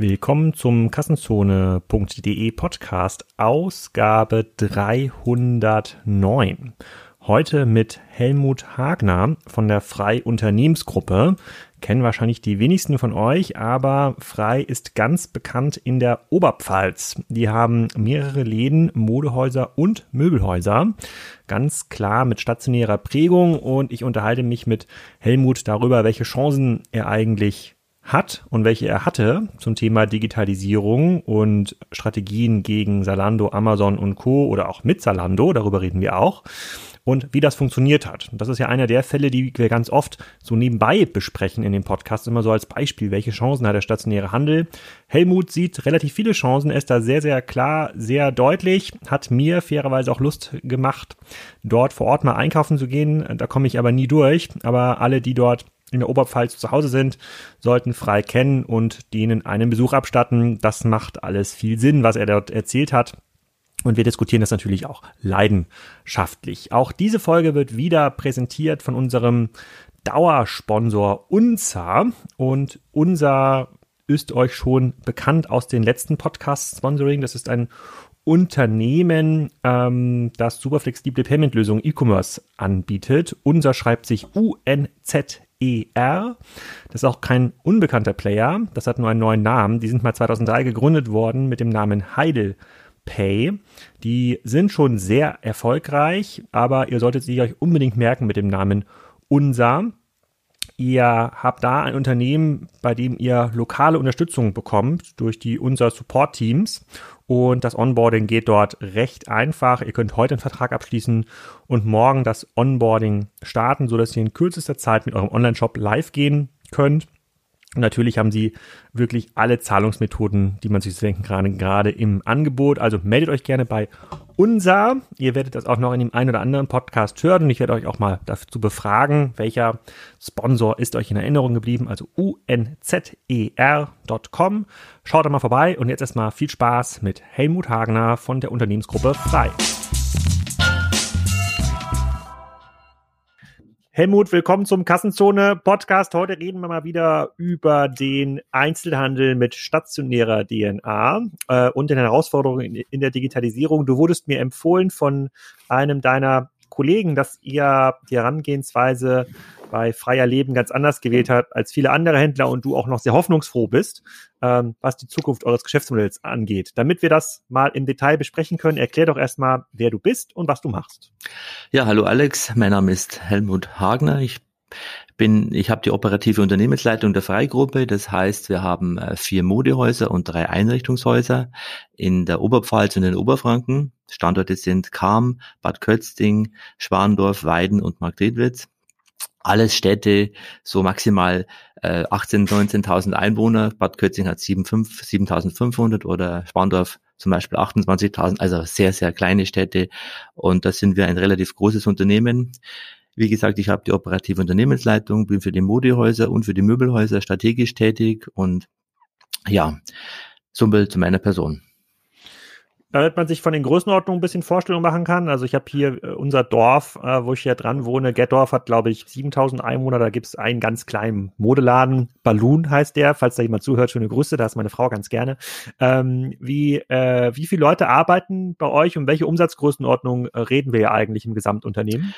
Willkommen zum Kassenzone.de Podcast, Ausgabe 309. Heute mit Helmut Hagner von der Frei Unternehmensgruppe. Kennen wahrscheinlich die wenigsten von euch, aber Frei ist ganz bekannt in der Oberpfalz. Die haben mehrere Läden, Modehäuser und Möbelhäuser. Ganz klar mit stationärer Prägung und ich unterhalte mich mit Helmut darüber, welche Chancen er eigentlich hat und welche er hatte zum Thema Digitalisierung und Strategien gegen Salando, Amazon und Co. oder auch mit Salando, darüber reden wir auch. Und wie das funktioniert hat. Das ist ja einer der Fälle, die wir ganz oft so nebenbei besprechen in dem Podcast, immer so als Beispiel, welche Chancen hat der stationäre Handel. Helmut sieht relativ viele Chancen, ist da sehr, sehr klar, sehr deutlich, hat mir fairerweise auch Lust gemacht, dort vor Ort mal einkaufen zu gehen. Da komme ich aber nie durch. Aber alle, die dort in der Oberpfalz zu Hause sind, sollten frei kennen und denen einen Besuch abstatten. Das macht alles viel Sinn, was er dort erzählt hat. Und wir diskutieren das natürlich auch leidenschaftlich. Auch diese Folge wird wieder präsentiert von unserem Dauersponsor UNSA. Und unser ist euch schon bekannt aus den letzten Podcast-Sponsoring. Das ist ein Unternehmen, ähm, das super flexible Payment-Lösungen E-Commerce anbietet. Unser schreibt sich UNZ ER. Das ist auch kein unbekannter Player. Das hat nur einen neuen Namen. Die sind mal 2003 gegründet worden mit dem Namen Heidel Pay. Die sind schon sehr erfolgreich, aber ihr solltet sie euch unbedingt merken mit dem Namen Unsa. Ihr habt da ein Unternehmen, bei dem ihr lokale Unterstützung bekommt durch die unser Support Teams und das Onboarding geht dort recht einfach. Ihr könnt heute einen Vertrag abschließen und morgen das Onboarding starten, sodass ihr in kürzester Zeit mit eurem Online-Shop live gehen könnt. Und natürlich haben sie wirklich alle Zahlungsmethoden, die man sich denken kann, gerade im Angebot. Also meldet euch gerne bei unser. Ihr werdet das auch noch in dem einen oder anderen Podcast hören und ich werde euch auch mal dazu befragen, welcher Sponsor ist euch in Erinnerung geblieben. Also unzer.com. Schaut da mal vorbei und jetzt erstmal viel Spaß mit Helmut Hagner von der Unternehmensgruppe Frei. Helmut, willkommen zum Kassenzone Podcast. Heute reden wir mal wieder über den Einzelhandel mit stationärer DNA äh, und den Herausforderungen in, in, der Digitalisierung. Du wurdest mir empfohlen von einem deiner Kollegen, dass ihr die Herangehensweise bei Freier Leben ganz anders gewählt hat als viele andere Händler und du auch noch sehr hoffnungsfroh bist, ähm, was die Zukunft eures Geschäftsmodells angeht. Damit wir das mal im Detail besprechen können, erklär doch erstmal, wer du bist und was du machst. Ja, hallo Alex, mein Name ist Helmut Hagner. Ich bin, ich habe die operative Unternehmensleitung der Freigruppe. Das heißt, wir haben äh, vier Modehäuser und drei Einrichtungshäuser in der Oberpfalz und in Oberfranken. Standorte sind Kam, Bad Kötzting, Schwandorf, Weiden und Margretwitz alles Städte, so maximal äh, 18.000, 19.000 Einwohner. Bad Kötzing hat 7.500 oder Spandorf zum Beispiel 28.000, also sehr, sehr kleine Städte. Und da sind wir ein relativ großes Unternehmen. Wie gesagt, ich habe die operative Unternehmensleitung, bin für die Modehäuser und für die Möbelhäuser strategisch tätig und ja, so viel zu meiner Person damit man sich von den Größenordnungen ein bisschen Vorstellung machen kann. Also ich habe hier äh, unser Dorf, äh, wo ich hier dran wohne. Gettorf hat, glaube ich, 7000 Einwohner. Da gibt es einen ganz kleinen Modeladen. Balloon heißt der. Falls da jemand zuhört, schöne Grüße. Da ist meine Frau ganz gerne. Ähm, wie, äh, wie viele Leute arbeiten bei euch und welche Umsatzgrößenordnung äh, reden wir ja eigentlich im Gesamtunternehmen?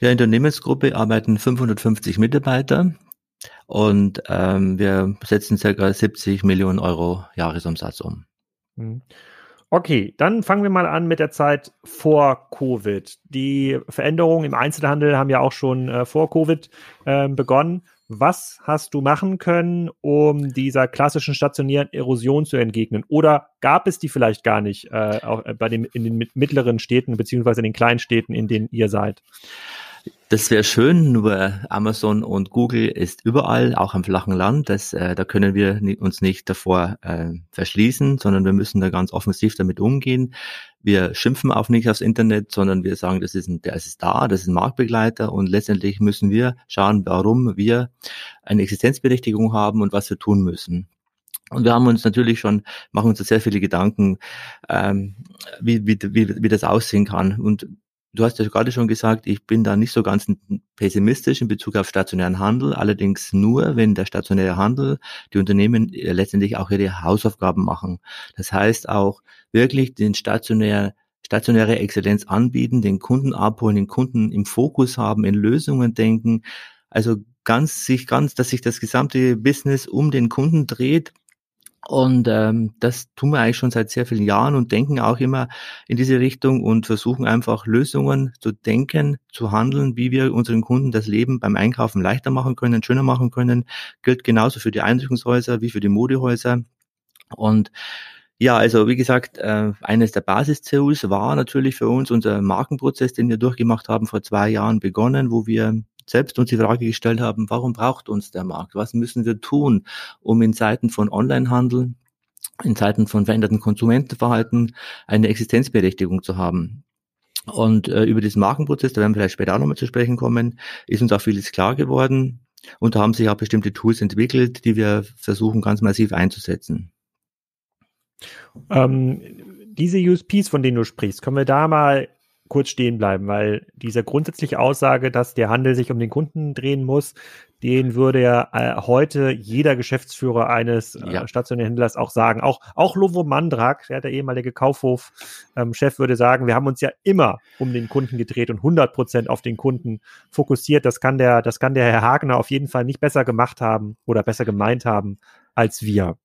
Ja, in der Unternehmensgruppe arbeiten 550 Mitarbeiter. Und ähm, wir setzen circa 70 Millionen Euro Jahresumsatz um. Mhm. Okay, dann fangen wir mal an mit der Zeit vor Covid. Die Veränderungen im Einzelhandel haben ja auch schon äh, vor Covid äh, begonnen. Was hast du machen können, um dieser klassischen stationären Erosion zu entgegnen? Oder gab es die vielleicht gar nicht äh, auch äh, bei den, in den mittleren Städten beziehungsweise in den kleinen Städten, in denen ihr seid? Das wäre schön, nur Amazon und Google ist überall, auch am flachen Land. Das, äh, da können wir uns nicht davor äh, verschließen, sondern wir müssen da ganz offensiv damit umgehen. Wir schimpfen auch nicht aufs Internet, sondern wir sagen, das ist ein, der ist da, das ist ein Marktbegleiter und letztendlich müssen wir schauen, warum wir eine Existenzberechtigung haben und was wir tun müssen. Und wir haben uns natürlich schon, machen uns da sehr viele Gedanken, ähm, wie, wie, wie, wie das aussehen kann. Und du hast ja gerade schon gesagt, ich bin da nicht so ganz pessimistisch in Bezug auf stationären Handel, allerdings nur, wenn der stationäre Handel, die Unternehmen äh, letztendlich auch ihre Hausaufgaben machen. Das heißt auch wirklich den stationär stationäre Exzellenz anbieten, den Kunden abholen, den Kunden im Fokus haben, in Lösungen denken, also ganz sich ganz, dass sich das gesamte Business um den Kunden dreht und ähm, das tun wir eigentlich schon seit sehr vielen Jahren und denken auch immer in diese Richtung und versuchen einfach Lösungen zu denken, zu handeln, wie wir unseren Kunden das Leben beim Einkaufen leichter machen können, schöner machen können. Gilt genauso für die Einrichtungshäuser wie für die Modehäuser. Und ja, also wie gesagt, äh, eines der Basis-CUs war natürlich für uns unser Markenprozess, den wir durchgemacht haben, vor zwei Jahren begonnen, wo wir selbst uns die Frage gestellt haben, warum braucht uns der Markt? Was müssen wir tun, um in Zeiten von Onlinehandel, in Zeiten von veränderten Konsumentenverhalten eine Existenzberechtigung zu haben? Und äh, über diesen Markenprozess, da werden wir vielleicht später auch nochmal zu sprechen kommen, ist uns auch vieles klar geworden. Und da haben sich auch bestimmte Tools entwickelt, die wir versuchen ganz massiv einzusetzen. Ähm, diese USPs, von denen du sprichst, können wir da mal kurz stehen bleiben, weil diese grundsätzliche Aussage, dass der Handel sich um den Kunden drehen muss, den würde ja äh, heute jeder Geschäftsführer eines äh, ja. stationären Händlers auch sagen. Auch, auch Lovo Mandrak, der, der ehemalige Kaufhof-Chef, ähm, würde sagen, wir haben uns ja immer um den Kunden gedreht und 100 Prozent auf den Kunden fokussiert. Das kann der, das kann der Herr Hagner auf jeden Fall nicht besser gemacht haben oder besser gemeint haben als wir.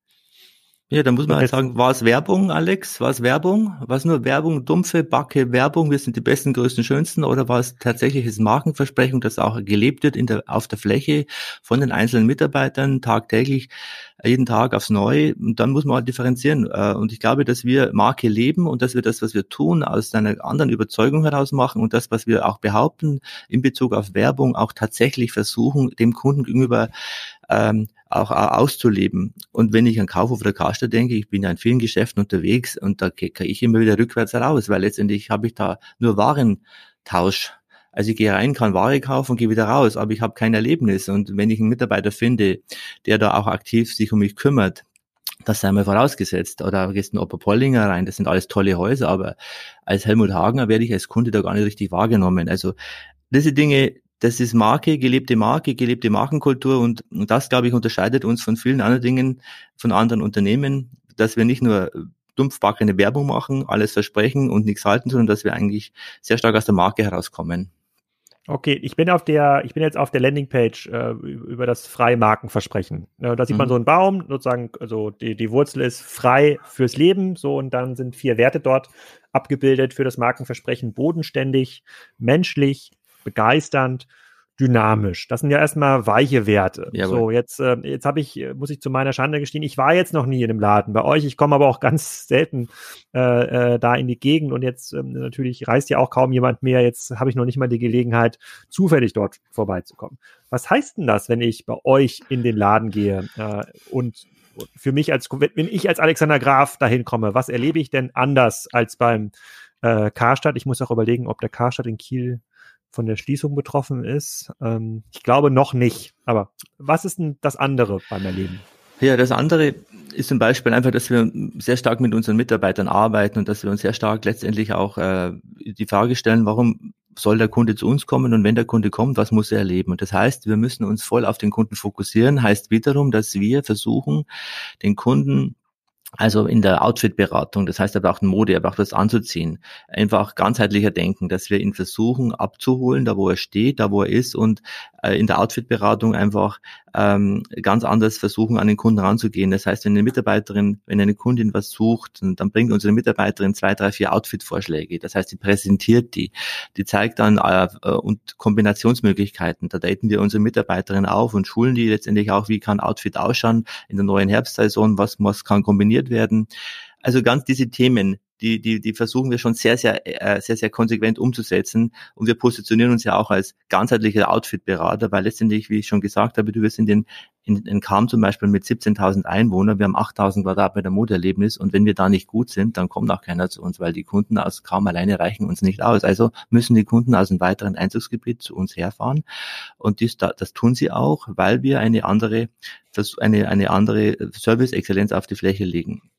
Ja, dann muss man halt sagen, war es Werbung, Alex? War es Werbung? War es nur Werbung, dumpfe Backe Werbung, wir sind die besten, größten, schönsten? Oder war es tatsächliches Markenversprechen, das auch gelebt wird in der, auf der Fläche von den einzelnen Mitarbeitern tagtäglich, jeden Tag aufs Neue? Und dann muss man halt differenzieren. Äh, und ich glaube, dass wir Marke leben und dass wir das, was wir tun, aus einer anderen Überzeugung heraus machen und das, was wir auch behaupten in Bezug auf Werbung, auch tatsächlich versuchen, dem Kunden gegenüber ähm, auch, auszuleben. Und wenn ich an Kaufhof oder Karstadt denke, ich bin ja in vielen Geschäften unterwegs und da gehe ich immer wieder rückwärts raus, weil letztendlich habe ich da nur Warentausch. Also ich gehe rein, kann Ware kaufen und gehe wieder raus, aber ich habe kein Erlebnis. Und wenn ich einen Mitarbeiter finde, der da auch aktiv sich um mich kümmert, das sei mal vorausgesetzt. Oder gehst in Opa Pollinger rein, das sind alles tolle Häuser, aber als Helmut Hagener werde ich als Kunde da gar nicht richtig wahrgenommen. Also diese Dinge, das ist Marke, gelebte Marke, gelebte Markenkultur und das, glaube ich, unterscheidet uns von vielen anderen Dingen, von anderen Unternehmen, dass wir nicht nur dumpfbackene Werbung machen, alles versprechen und nichts halten, sondern dass wir eigentlich sehr stark aus der Marke herauskommen. Okay, ich bin auf der, ich bin jetzt auf der Landingpage äh, über das Freimarkenversprechen. Äh, da sieht mhm. man so einen Baum, sozusagen, also die, die Wurzel ist frei fürs Leben, so und dann sind vier Werte dort abgebildet für das Markenversprechen: bodenständig, menschlich, begeisternd, dynamisch. Das sind ja erstmal weiche Werte. Jawohl. So, jetzt, äh, jetzt habe ich, muss ich zu meiner Schande gestehen, ich war jetzt noch nie in einem Laden bei euch. Ich komme aber auch ganz selten äh, äh, da in die Gegend und jetzt ähm, natürlich reist ja auch kaum jemand mehr. Jetzt habe ich noch nicht mal die Gelegenheit, zufällig dort vorbeizukommen. Was heißt denn das, wenn ich bei euch in den Laden gehe äh, und für mich als, wenn ich als Alexander Graf dahin komme, was erlebe ich denn anders als beim äh, Karstadt? Ich muss auch überlegen, ob der Karstadt in Kiel von der Schließung betroffen ist. Ähm, ich glaube noch nicht. Aber was ist denn das andere beim Erleben? Ja, das andere ist zum Beispiel einfach, dass wir sehr stark mit unseren Mitarbeitern arbeiten und dass wir uns sehr stark letztendlich auch äh, die Frage stellen, warum soll der Kunde zu uns kommen und wenn der Kunde kommt, was muss er erleben? Und das heißt, wir müssen uns voll auf den Kunden fokussieren, heißt wiederum, dass wir versuchen, den Kunden also in der Outfit-Beratung, das heißt, er braucht Mode, er braucht was anzuziehen. Einfach ganzheitlicher denken, dass wir ihn versuchen abzuholen, da wo er steht, da wo er ist und äh, in der Outfit-Beratung einfach ähm, ganz anders versuchen, an den Kunden ranzugehen. Das heißt, wenn eine Mitarbeiterin, wenn eine Kundin was sucht, dann bringt unsere Mitarbeiterin zwei, drei, vier Outfit-Vorschläge. Das heißt, sie präsentiert die, die zeigt dann äh, äh, und Kombinationsmöglichkeiten. Da daten wir unsere Mitarbeiterin auf und schulen die letztendlich auch, wie kann Outfit ausschauen in der neuen Herbstsaison, was, was kann kombiniert werden. Also ganz diese Themen, die, die, die versuchen wir schon sehr, sehr, äh, sehr, sehr konsequent umzusetzen. Und wir positionieren uns ja auch als ganzheitlicher Outfit-Berater, weil letztendlich, wie ich schon gesagt habe, du wirst in den in, in Kam zum Beispiel mit 17.000 Einwohnern, wir haben 8.000 Quadratmeter Modeerlebnis und wenn wir da nicht gut sind, dann kommt auch keiner zu uns, weil die Kunden aus Kam alleine reichen uns nicht aus. Also müssen die Kunden aus einem weiteren Einzugsgebiet zu uns herfahren und dies, das tun sie auch, weil wir eine andere, eine, eine andere Service-Exzellenz auf die Fläche legen.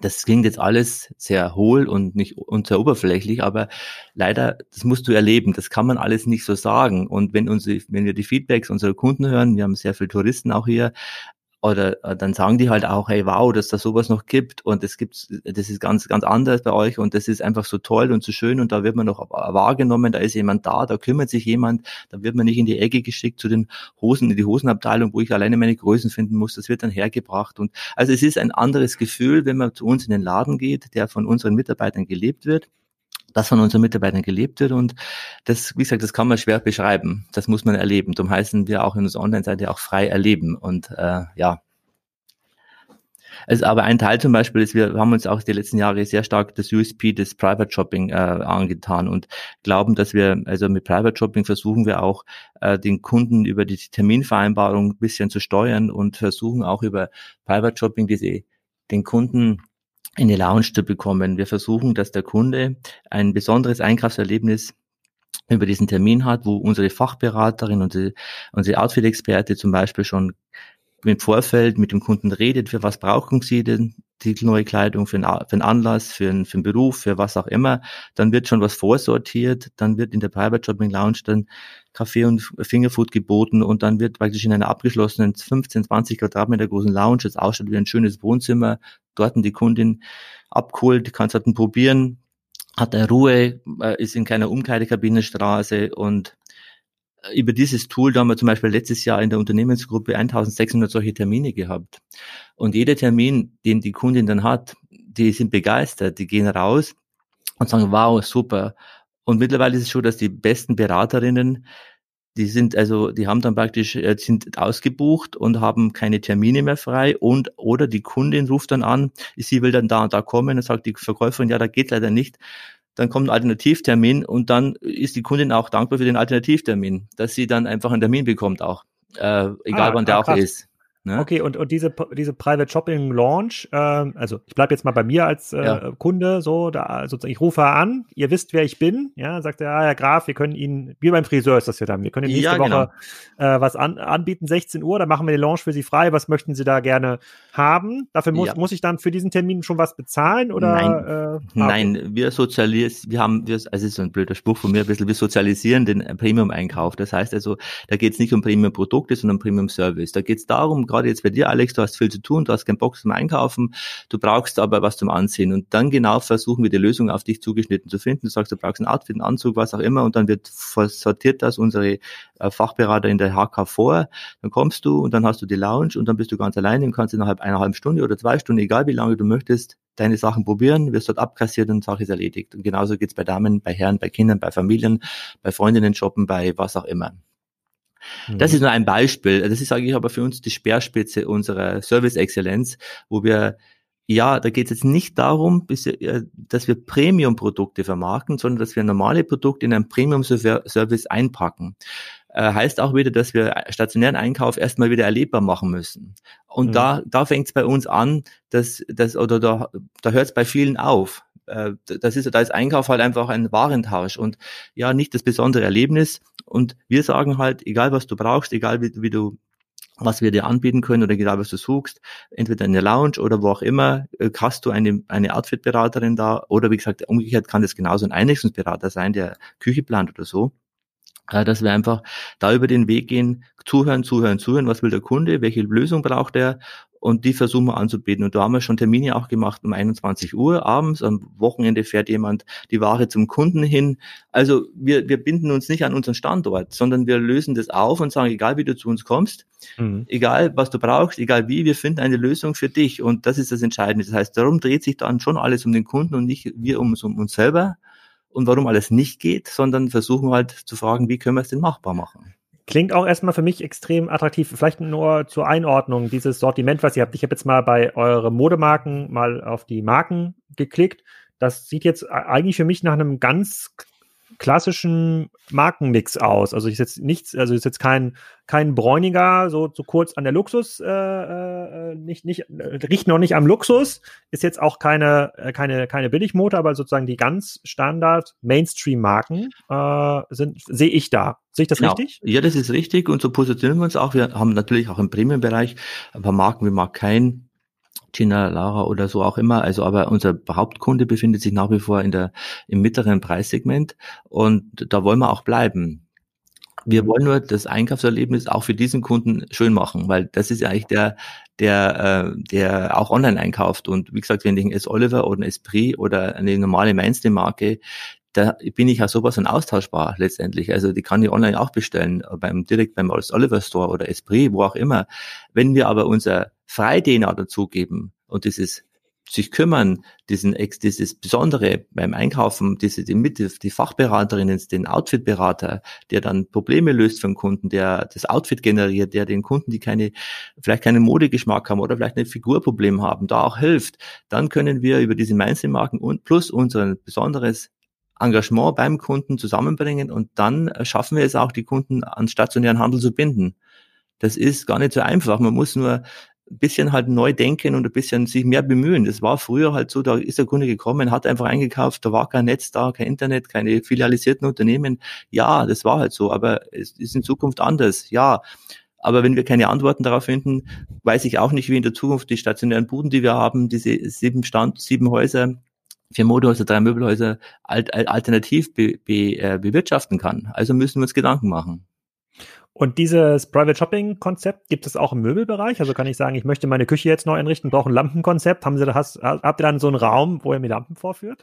Das klingt jetzt alles sehr hohl und nicht und sehr oberflächlich, aber leider, das musst du erleben. Das kann man alles nicht so sagen. Und wenn unsere, wenn wir die Feedbacks unserer Kunden hören, wir haben sehr viele Touristen auch hier, oder äh, dann sagen die halt auch, hey, wow, dass da sowas noch gibt und es gibt, das ist ganz, ganz anders bei euch und das ist einfach so toll und so schön und da wird man noch wahrgenommen, da ist jemand da, da kümmert sich jemand, da wird man nicht in die Ecke geschickt zu den Hosen, in die Hosenabteilung, wo ich alleine meine Größen finden muss, das wird dann hergebracht und also es ist ein anderes Gefühl, wenn man zu uns in den Laden geht, der von unseren Mitarbeitern gelebt wird das von unseren Mitarbeitern gelebt wird. Und das, wie gesagt, das kann man schwer beschreiben. Das muss man erleben. Darum heißen wir auch in unserer Online-Seite auch frei erleben. Und äh, ja. Also, aber ein Teil zum Beispiel ist, wir haben uns auch die letzten Jahre sehr stark das USP des Private Shopping äh, angetan und glauben, dass wir, also mit Private Shopping versuchen wir auch, äh, den Kunden über die Terminvereinbarung ein bisschen zu steuern und versuchen auch über Private Shopping diese, den Kunden in die Lounge zu bekommen. Wir versuchen, dass der Kunde ein besonderes Einkaufserlebnis über diesen Termin hat, wo unsere Fachberaterin, unsere, unsere Outfit-Experte zum Beispiel schon im Vorfeld mit dem Kunden redet, für was brauchen sie denn die neue Kleidung, für einen, für einen Anlass, für einen, für einen Beruf, für was auch immer. Dann wird schon was vorsortiert, dann wird in der Private Shopping Lounge dann Kaffee und Fingerfood geboten und dann wird praktisch in einer abgeschlossenen 15, 20 Quadratmeter großen Lounge, das ausschaut wie ein schönes Wohnzimmer, dort die Kundin abgeholt, kann es halt probieren, hat er Ruhe, äh, ist in keiner Umkleidekabinenstraße und äh, über dieses Tool, da haben wir zum Beispiel letztes Jahr in der Unternehmensgruppe 1600 solche Termine gehabt. Und jeder Termin, den die Kundin dann hat, die sind begeistert, die gehen raus und sagen, wow, super. Und mittlerweile ist es so, dass die besten Beraterinnen die sind also, die haben dann praktisch, äh, sind ausgebucht und haben keine Termine mehr frei und oder die Kundin ruft dann an, sie will dann da und da kommen und sagt die Verkäuferin, ja, da geht leider nicht. Dann kommt ein Alternativtermin und dann ist die Kundin auch dankbar für den Alternativtermin, dass sie dann einfach einen Termin bekommt auch, äh, egal ah, wann der ah, auch ist. Ne? Okay, und, und diese, diese Private Shopping Launch, ähm, also ich bleibe jetzt mal bei mir als äh, ja. Kunde, so, da sozusagen, ich rufe an, ihr wisst, wer ich bin, ja, sagt er, ah, Herr Graf, wir können Ihnen, wie beim Friseur ist das ja dann, wir können Ihnen nächste ja, genau. Woche äh, was an, anbieten, 16 Uhr, dann machen wir die Launch für Sie frei, was möchten Sie da gerne haben? Dafür muss, ja. muss ich dann für diesen Termin schon was bezahlen oder? Nein, äh, Nein wir sozialisieren, wir haben, wir, also ist so ein blöder Spruch von mir ein bisschen, wir sozialisieren den Premium-Einkauf. Das heißt also, da geht es nicht um Premium-Produkte, sondern um Premium-Service. Da geht es darum, gerade jetzt bei dir, Alex, du hast viel zu tun, du hast keinen Bock zum Einkaufen, du brauchst aber was zum Anziehen. Und dann genau versuchen wir die Lösung auf dich zugeschnitten zu finden. Du sagst, du brauchst ein Outfit, einen Anzug, was auch immer, und dann wird sortiert das unsere äh, Fachberater in der HK vor. Dann kommst du und dann hast du die Lounge und dann bist du ganz alleine und kannst innerhalb einer halben Stunde oder zwei Stunden, egal wie lange du möchtest, deine Sachen probieren, wirst dort abkassiert und Sache ist erledigt. Und genauso geht's bei Damen, bei Herren, bei Kindern, bei Familien, bei Freundinnen shoppen, bei was auch immer. Das mhm. ist nur ein Beispiel. Das ist, sage ich, aber für uns die Speerspitze unserer Service-Exzellenz, wo wir ja, da geht es jetzt nicht darum, äh, dass wir Premium-Produkte vermarkten, sondern dass wir normale Produkte in einen Premium-Service einpacken. Äh, heißt auch wieder, dass wir stationären Einkauf erstmal wieder erlebbar machen müssen. Und mhm. da, da fängt es bei uns an, dass, dass oder da, da hört es bei vielen auf. Äh, das ist, da ist Einkauf halt einfach ein Warentausch und ja, nicht das besondere Erlebnis. Und wir sagen halt, egal was du brauchst, egal wie, wie du was wir dir anbieten können oder egal was du suchst, entweder in der Lounge oder wo auch immer, äh, hast du eine, eine Outfit-Beraterin da oder wie gesagt, umgekehrt kann das genauso ein Einrichtungsberater sein, der Küche plant oder so. Äh, dass wir einfach da über den Weg gehen, zuhören, zuhören, zuhören, was will der Kunde, welche Lösung braucht er und die versuchen wir anzubieten. Und da haben wir schon Termine auch gemacht um 21 Uhr abends. Am Wochenende fährt jemand die Ware zum Kunden hin. Also wir, wir binden uns nicht an unseren Standort, sondern wir lösen das auf und sagen, egal wie du zu uns kommst, mhm. egal was du brauchst, egal wie, wir finden eine Lösung für dich. Und das ist das Entscheidende. Das heißt, darum dreht sich dann schon alles um den Kunden und nicht wir um, um uns selber und warum alles nicht geht, sondern versuchen halt zu fragen, wie können wir es denn machbar machen. Klingt auch erstmal für mich extrem attraktiv. Vielleicht nur zur Einordnung, dieses Sortiment, was ihr habt. Ich habe jetzt mal bei euren Modemarken mal auf die Marken geklickt. Das sieht jetzt eigentlich für mich nach einem ganz klassischen Markenmix aus. Also ist jetzt nichts, also ist jetzt kein, kein Bräuniger, so zu so kurz an der Luxus, äh, äh, nicht, nicht, äh, riecht noch nicht am Luxus, ist jetzt auch keine, äh, keine, keine Billigmotor, aber sozusagen die ganz Standard Mainstream-Marken äh, sind, sehe ich da. Sehe ich das genau. richtig? Ja, das ist richtig und so positionieren wir uns auch. Wir haben natürlich auch im Premium-Bereich ein paar Marken wie Mark Kain, Gina, Lara oder so auch immer. Also aber unser Hauptkunde befindet sich nach wie vor in der, im mittleren Preissegment und da wollen wir auch bleiben. Wir wollen nur das Einkaufserlebnis auch für diesen Kunden schön machen, weil das ist ja eigentlich der, der, äh, der auch online einkauft. Und wie gesagt, wenn ich ein S. Oliver oder ein Esprit oder eine normale Mainstream-Marke, da bin ich ja sowas von austauschbar letztendlich. Also die kann ich online auch bestellen, beim direkt beim Oliver Store oder Esprit, wo auch immer. Wenn wir aber unser Freidena dazugeben und dieses sich kümmern, diesen dieses Besondere beim Einkaufen, diese die, Mitte, die Fachberaterinnen, den Outfit-Berater, der dann Probleme löst den Kunden, der das Outfit generiert, der den Kunden, die keine, vielleicht keinen Modegeschmack haben oder vielleicht ein Figurproblem haben, da auch hilft, dann können wir über diese Mainstream-Marken und plus unser besonderes Engagement beim Kunden zusammenbringen und dann schaffen wir es auch, die Kunden an stationären Handel zu binden. Das ist gar nicht so einfach. Man muss nur ein bisschen halt neu denken und ein bisschen sich mehr bemühen. Das war früher halt so, da ist der Kunde gekommen, hat einfach eingekauft, da war kein Netz da, kein Internet, keine filialisierten Unternehmen. Ja, das war halt so, aber es ist in Zukunft anders. Ja, aber wenn wir keine Antworten darauf finden, weiß ich auch nicht, wie in der Zukunft die stationären Buden, die wir haben, diese sieben Stand, sieben Häuser, vier Modehäuser, drei Möbelhäuser alt, alternativ be, be, äh, bewirtschaften kann. Also müssen wir uns Gedanken machen. Und dieses Private Shopping Konzept gibt es auch im Möbelbereich. Also kann ich sagen, ich möchte meine Küche jetzt neu einrichten, brauche ein Lampenkonzept. Haben Sie da, hast, habt ihr dann so einen Raum, wo ihr mir Lampen vorführt?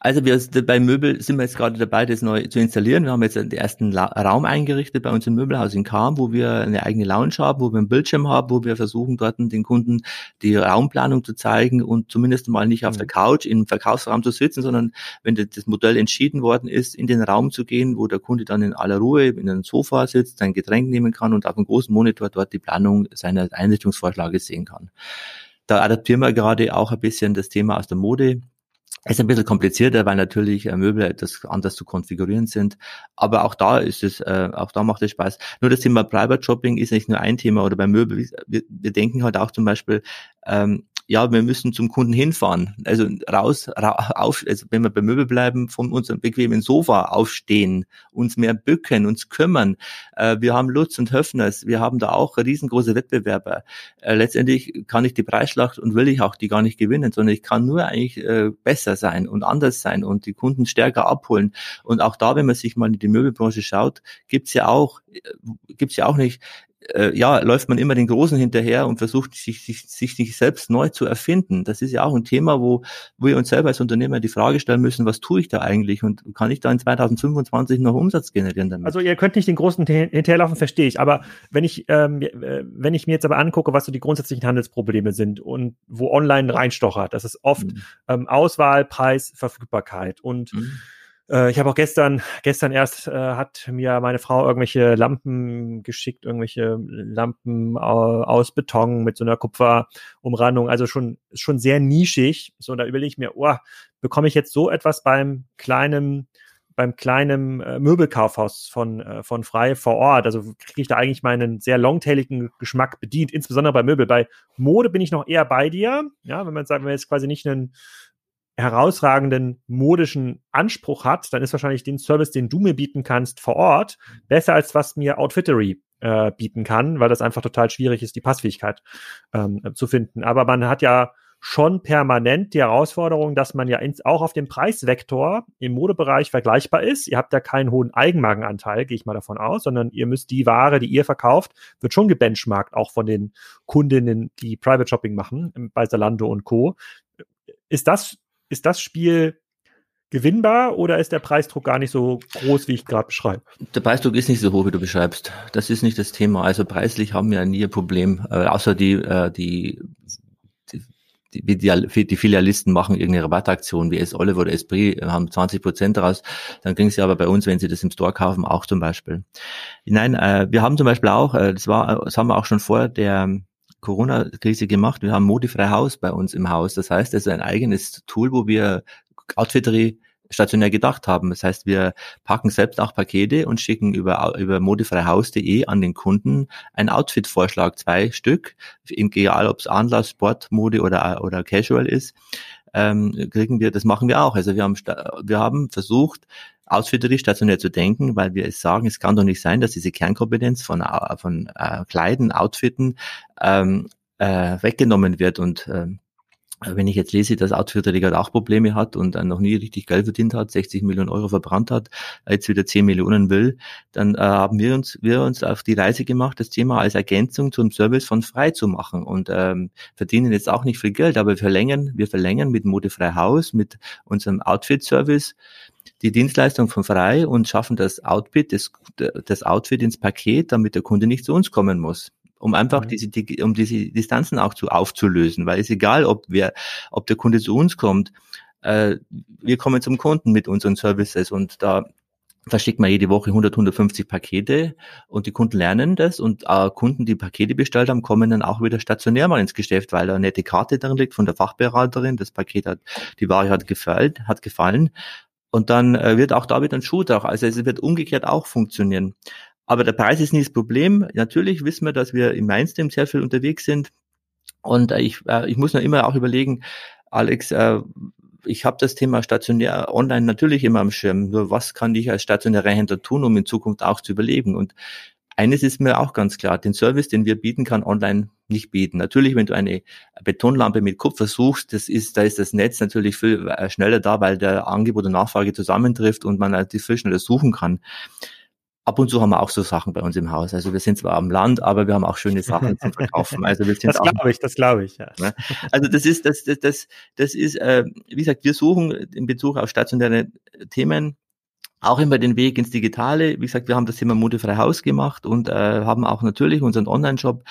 Also wir bei Möbel sind wir jetzt gerade dabei, das neu zu installieren. Wir haben jetzt den ersten La Raum eingerichtet bei uns im Möbelhaus in Kam, wo wir eine eigene Lounge haben, wo wir einen Bildschirm haben, wo wir versuchen, dort den Kunden die Raumplanung zu zeigen und zumindest mal nicht auf mhm. der Couch im Verkaufsraum zu sitzen, sondern wenn das Modell entschieden worden ist, in den Raum zu gehen, wo der Kunde dann in aller Ruhe in einem Sofa sitzt, sein Getränk nehmen kann und auf einem großen Monitor dort die Planung seiner Einrichtungsvorschläge sehen kann. Da adaptieren wir gerade auch ein bisschen das Thema aus der Mode ist ein bisschen komplizierter, weil natürlich äh, Möbel etwas anders zu konfigurieren sind. Aber auch da ist es, äh, auch da macht es Spaß. Nur das Thema Private Shopping ist nicht nur ein Thema oder bei Möbel. Wir, wir denken halt auch zum Beispiel, ähm, ja, wir müssen zum Kunden hinfahren. Also raus, ra auf, also wenn wir bei Möbel bleiben, von unserem bequemen Sofa aufstehen, uns mehr bücken, uns kümmern. Äh, wir haben Lutz und Höfners, wir haben da auch riesengroße Wettbewerber. Äh, letztendlich kann ich die Preisschlacht und will ich auch die gar nicht gewinnen, sondern ich kann nur eigentlich äh, besser sein und anders sein und die Kunden stärker abholen. Und auch da, wenn man sich mal in die Möbelbranche schaut, gibt's ja auch, äh, gibt's ja auch nicht äh, ja, läuft man immer den Großen hinterher und versucht sich, sich, sich, sich selbst neu zu erfinden. Das ist ja auch ein Thema, wo, wo wir uns selber als Unternehmer die Frage stellen müssen, was tue ich da eigentlich und kann ich da in 2025 noch Umsatz generieren damit? Also ihr könnt nicht den Großen hinterherlaufen, verstehe ich. Aber wenn ich, ähm, äh, wenn ich mir jetzt aber angucke, was so die grundsätzlichen Handelsprobleme sind und wo online reinstochert, das ist oft mhm. ähm, Auswahl, Preis, Verfügbarkeit und mhm äh, ich habe auch gestern, gestern erst äh, hat mir meine Frau irgendwelche Lampen geschickt, irgendwelche Lampen aus Beton mit so einer Kupferumrandung, also schon, schon sehr nischig. So, da überlege ich mir, oh, bekomme ich jetzt so etwas beim kleinen beim kleinen äh, Möbelkaufhaus von, äh, von Frei vor Ort. Also kriege ich da eigentlich meinen sehr longtailigen Geschmack bedient, insbesondere bei Möbel. Bei Mode bin ich noch eher bei dir. Ja, wenn man sagt, wenn man jetzt quasi nicht einen herausragenden modischen Anspruch hat, dann ist wahrscheinlich den Service, den du mir bieten kannst vor Ort, besser als was mir Outfittery äh, bieten kann, weil das einfach total schwierig ist, die Passfähigkeit ähm, zu finden. Aber man hat ja schon permanent die Herausforderung, dass man ja ins, auch auf dem Preisvektor im Modebereich vergleichbar ist. Ihr habt ja keinen hohen Eigenmarkenanteil, gehe ich mal davon aus, sondern ihr müsst die Ware, die ihr verkauft, wird schon gebenchmarkt, auch von den Kundinnen, die Private Shopping machen, bei Zalando und Co. Ist das ist das Spiel gewinnbar oder ist der Preisdruck gar nicht so groß, wie ich gerade beschreibe? Der Preisdruck ist nicht so hoch, wie du beschreibst. Das ist nicht das Thema. Also preislich haben wir nie ein Problem, äh, außer die, äh, die, die, die, die Filialisten machen irgendeine Rabattaktion wie S. Oliver oder Esprit, haben 20 Prozent daraus. Dann kriegen sie aber bei uns, wenn sie das im Store kaufen, auch zum Beispiel. Nein, äh, wir haben zum Beispiel auch, äh, das war, das haben wir auch schon vor der Corona-Krise gemacht. Wir haben Modifrei Haus bei uns im Haus. Das heißt, es ist ein eigenes Tool, wo wir Outfittery stationär gedacht haben. Das heißt, wir packen selbst auch Pakete und schicken über, über modefreihaus.de an den Kunden einen Outfit-Vorschlag, zwei Stück, egal ob es Anlass, Sport, Mode oder, oder Casual ist, ähm, kriegen wir, das machen wir auch. Also wir haben, wir haben versucht, ausführlich stationär zu denken, weil wir sagen, es kann doch nicht sein, dass diese Kernkompetenz von, äh, von äh, Kleiden, Outfitten ähm, äh, weggenommen wird. Und äh, wenn ich jetzt lese, dass Outfit-Träger auch Probleme hat und dann noch nie richtig Geld verdient hat, 60 Millionen Euro verbrannt hat, jetzt wieder 10 Millionen will, dann äh, haben wir uns, wir uns auf die Reise gemacht, das Thema als Ergänzung zum Service von frei zu machen. Und ähm, verdienen jetzt auch nicht viel Geld, aber wir verlängern, wir verlängern mit Modefrei Haus, mit unserem Outfit-Service die Dienstleistung von frei und schaffen das Outfit, das, das Outfit ins Paket, damit der Kunde nicht zu uns kommen muss. Um einfach mhm. diese, die, um diese Distanzen auch zu aufzulösen, weil es egal, ob wer, ob der Kunde zu uns kommt, äh, wir kommen zum Kunden mit unseren Services und da verschickt man jede Woche 100, 150 Pakete und die Kunden lernen das und äh, Kunden, die Pakete bestellt haben, kommen dann auch wieder stationär mal ins Geschäft, weil da eine nette Karte drin liegt von der Fachberaterin, das Paket hat, die Ware hat gefällt, hat gefallen und dann äh, wird auch da wieder ein Schuh drauf, also es wird umgekehrt auch funktionieren. Aber der Preis ist nicht das Problem. Natürlich wissen wir, dass wir im Mainstream sehr viel unterwegs sind. Und äh, ich, äh, ich muss noch immer auch überlegen, Alex, äh, ich habe das Thema stationär online natürlich immer am Schirm. Nur was kann ich als stationärer Händler tun, um in Zukunft auch zu überleben? Und eines ist mir auch ganz klar, den Service, den wir bieten, kann online nicht bieten. Natürlich, wenn du eine Betonlampe mit Kupfer suchst, das ist, da ist das Netz natürlich viel schneller da, weil der Angebot und Nachfrage zusammentrifft und man halt viel schneller suchen kann ab und zu haben wir auch so Sachen bei uns im Haus. Also wir sind zwar am Land, aber wir haben auch schöne Sachen zum Verkaufen. Also wir sind das glaube ich, das glaube ich. Ja. Ne? Also das ist, das, das, das, das ist, äh, wie gesagt, wir suchen in Bezug auf stationäre Themen auch immer den Weg ins Digitale. Wie gesagt, wir haben das Thema Modefrei Haus gemacht und äh, haben auch natürlich unseren Online-Shop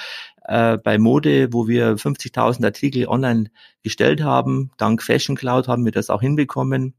äh, bei Mode, wo wir 50.000 Artikel online gestellt haben. Dank Fashion Cloud haben wir das auch hinbekommen.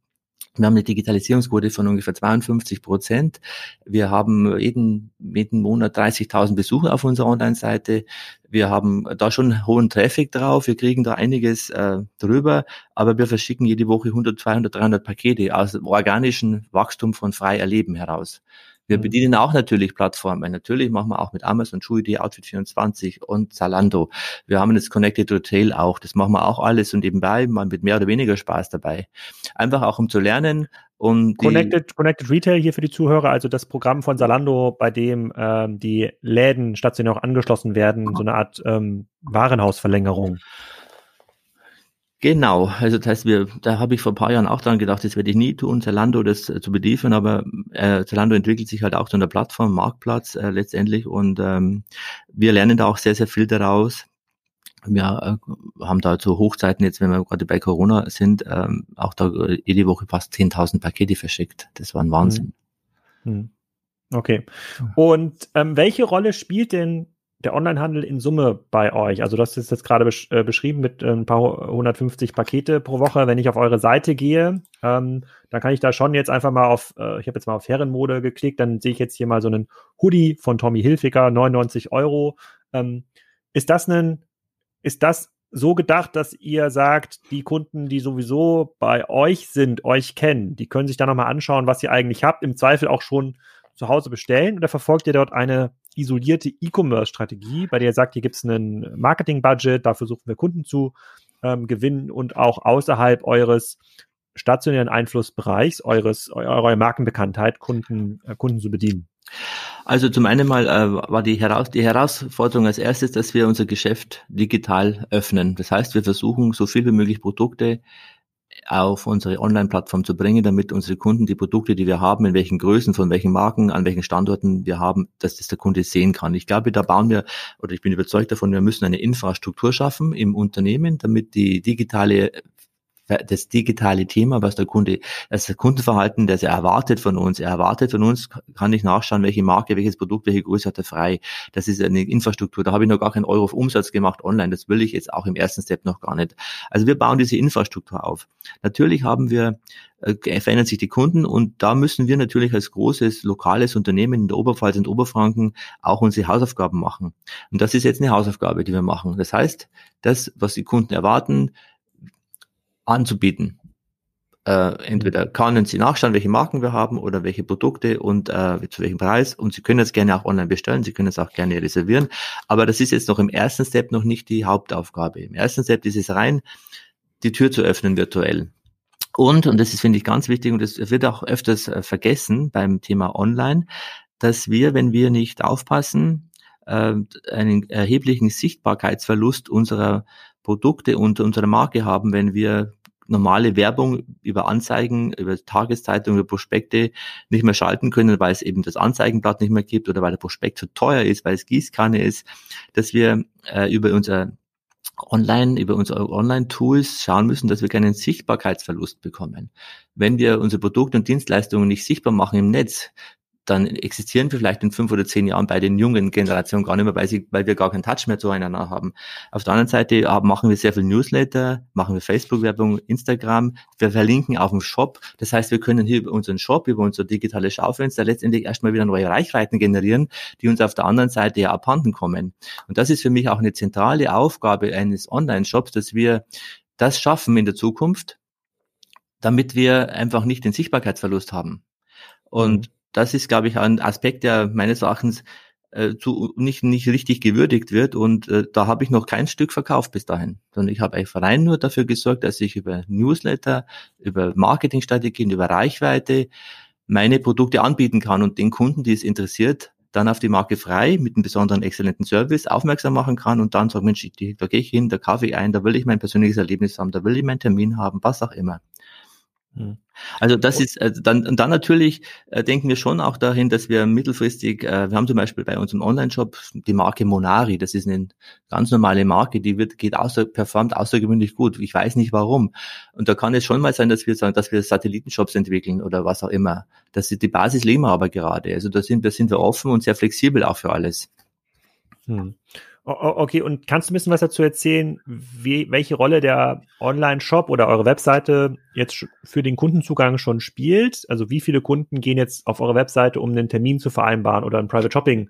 Wir haben eine Digitalisierungsquote von ungefähr 52 Prozent. Wir haben jeden, jeden Monat 30.000 Besucher auf unserer Online-Seite. Wir haben da schon hohen Traffic drauf. Wir kriegen da einiges äh, drüber, aber wir verschicken jede Woche 100, 200, 300 Pakete aus organischen Wachstum von frei erleben heraus. Wir mhm. bedienen auch natürlich Plattformen. Natürlich machen wir auch mit Amazon, Schuh.de, Outfit24 und Zalando. Wir haben das Connected Retail auch. Das machen wir auch alles und nebenbei man mit mehr oder weniger Spaß dabei. Einfach auch um zu lernen, um Connected, Connected Retail hier für die Zuhörer, also das Programm von Zalando, bei dem ähm, die Läden stationär auch angeschlossen werden, so eine Art ähm, Warenhausverlängerung. Genau, also das heißt, wir, da habe ich vor ein paar Jahren auch dran gedacht, das werde ich nie tun, Zalando das äh, zu beliefern, aber äh, Zalando entwickelt sich halt auch zu einer Plattform, Marktplatz äh, letztendlich und ähm, wir lernen da auch sehr, sehr viel daraus. Wir äh, haben da zu Hochzeiten jetzt, wenn wir gerade bei Corona sind, ähm, auch da äh, jede Woche fast 10.000 Pakete verschickt. Das war ein Wahnsinn. Hm. hm. Okay. Und ähm, welche Rolle spielt denn der Onlinehandel in Summe bei euch? Also, das ist jetzt gerade besch äh, beschrieben mit äh, ein paar 150 Pakete pro Woche. Wenn ich auf eure Seite gehe, ähm, dann kann ich da schon jetzt einfach mal auf, äh, ich habe jetzt mal auf Herrenmode geklickt, dann sehe ich jetzt hier mal so einen Hoodie von Tommy Hilfiger, 99 Euro. Ähm, ist das ein, ist das so gedacht, dass ihr sagt, die Kunden, die sowieso bei euch sind, euch kennen, die können sich da nochmal anschauen, was ihr eigentlich habt, im Zweifel auch schon zu Hause bestellen oder verfolgt ihr dort eine isolierte E-Commerce-Strategie, bei der ihr sagt, hier gibt es einen Marketing-Budget, dafür suchen wir Kunden zu ähm, gewinnen und auch außerhalb eures stationären Einflussbereichs, eures, eurer Markenbekanntheit Kunden, äh, Kunden zu bedienen? Also zum einen mal äh, war die, Heraus die Herausforderung als erstes, dass wir unser Geschäft digital öffnen. Das heißt, wir versuchen so viel wie möglich Produkte auf unsere Online-Plattform zu bringen, damit unsere Kunden die Produkte, die wir haben, in welchen Größen, von welchen Marken, an welchen Standorten wir haben, dass das der Kunde sehen kann. Ich glaube, da bauen wir, oder ich bin überzeugt davon, wir müssen eine Infrastruktur schaffen im Unternehmen, damit die digitale das digitale Thema, was der Kunde, das Kundenverhalten, das er erwartet von uns. Er erwartet von uns, kann ich nachschauen, welche Marke, welches Produkt, welche Größe hat er frei. Das ist eine Infrastruktur. Da habe ich noch gar keinen Euro auf Umsatz gemacht online. Das will ich jetzt auch im ersten Step noch gar nicht. Also wir bauen diese Infrastruktur auf. Natürlich haben wir äh, verändern sich die Kunden und da müssen wir natürlich als großes lokales Unternehmen in der Oberpfalz und Oberfranken auch unsere Hausaufgaben machen. Und das ist jetzt eine Hausaufgabe, die wir machen. Das heißt, das, was die Kunden erwarten, anzubieten. Äh, entweder können Sie nachschauen, welche Marken wir haben oder welche Produkte und äh, zu welchem Preis. Und Sie können es gerne auch online bestellen, Sie können es auch gerne reservieren. Aber das ist jetzt noch im ersten Step noch nicht die Hauptaufgabe. Im ersten Step ist es rein, die Tür zu öffnen virtuell. Und, und das ist, finde ich, ganz wichtig, und das wird auch öfters äh, vergessen beim Thema Online, dass wir, wenn wir nicht aufpassen, äh, einen erheblichen Sichtbarkeitsverlust unserer Produkte und unserer Marke haben, wenn wir normale Werbung über Anzeigen, über Tageszeitungen, über Prospekte nicht mehr schalten können, weil es eben das Anzeigenblatt nicht mehr gibt oder weil der Prospekt zu teuer ist, weil es Gießkanne ist, dass wir äh, über unser online, über unsere Online-Tools schauen müssen, dass wir keinen Sichtbarkeitsverlust bekommen. Wenn wir unsere Produkte und Dienstleistungen nicht sichtbar machen im Netz, dann existieren wir vielleicht in fünf oder zehn Jahren bei den jungen Generationen gar nicht mehr, weil, sie, weil wir gar keinen Touch mehr zueinander haben. Auf der anderen Seite machen wir sehr viel Newsletter, machen wir Facebook-Werbung, Instagram, wir verlinken auf dem Shop. Das heißt, wir können hier über unseren Shop, über unser digitales Schaufenster letztendlich erstmal wieder neue Reichweiten generieren, die uns auf der anderen Seite ja abhanden kommen. Und das ist für mich auch eine zentrale Aufgabe eines Online-Shops, dass wir das schaffen in der Zukunft, damit wir einfach nicht den Sichtbarkeitsverlust haben. Und mhm das ist, glaube ich, ein Aspekt, der meines Erachtens äh, zu, nicht, nicht richtig gewürdigt wird. Und äh, da habe ich noch kein Stück verkauft bis dahin. Sondern ich habe einfach rein nur dafür gesorgt, dass ich über Newsletter, über Marketingstrategien, über Reichweite meine Produkte anbieten kann und den Kunden, die es interessiert, dann auf die Marke frei mit einem besonderen exzellenten Service aufmerksam machen kann und dann sagt, Mensch, da gehe ich hin, da kaufe ich ein, da will ich mein persönliches Erlebnis haben, da will ich meinen Termin haben, was auch immer. Hm. Also das ist äh, dann und dann natürlich äh, denken wir schon auch dahin, dass wir mittelfristig, äh, wir haben zum Beispiel bei unserem Online-Shop die Marke Monari, das ist eine ganz normale Marke, die wird geht außer performt außergewöhnlich gut. Ich weiß nicht warum. Und da kann es schon mal sein, dass wir sagen, dass wir Satellitenshops entwickeln oder was auch immer. Das ist die Basis legen wir aber gerade. Also da sind wir sind wir offen und sehr flexibel auch für alles. Hm. Okay, und kannst du ein bisschen was dazu erzählen, wie, welche Rolle der Online-Shop oder eure Webseite jetzt für den Kundenzugang schon spielt? Also wie viele Kunden gehen jetzt auf eure Webseite, um einen Termin zu vereinbaren oder ein Private Shopping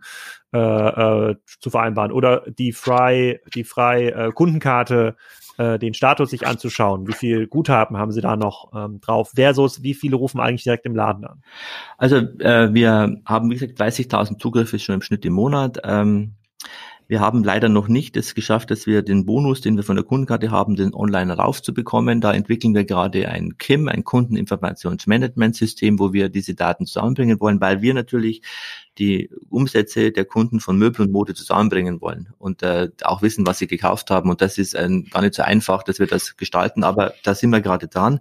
äh, äh, zu vereinbaren oder die frei, die frei äh, Kundenkarte, äh, den Status sich anzuschauen? Wie viel Guthaben haben sie da noch ähm, drauf? Versus wie viele rufen eigentlich direkt im Laden an? Also äh, wir haben, wie gesagt, 30.000 Zugriffe schon im Schnitt im Monat. Ähm, wir haben leider noch nicht es geschafft, dass wir den Bonus, den wir von der Kundenkarte haben, den online raufzubekommen. Da entwickeln wir gerade ein KIM, ein Kundeninformationsmanagementsystem, wo wir diese Daten zusammenbringen wollen, weil wir natürlich die Umsätze der Kunden von Möbel und Mode zusammenbringen wollen und äh, auch wissen, was sie gekauft haben. Und das ist äh, gar nicht so einfach, dass wir das gestalten, aber da sind wir gerade dran.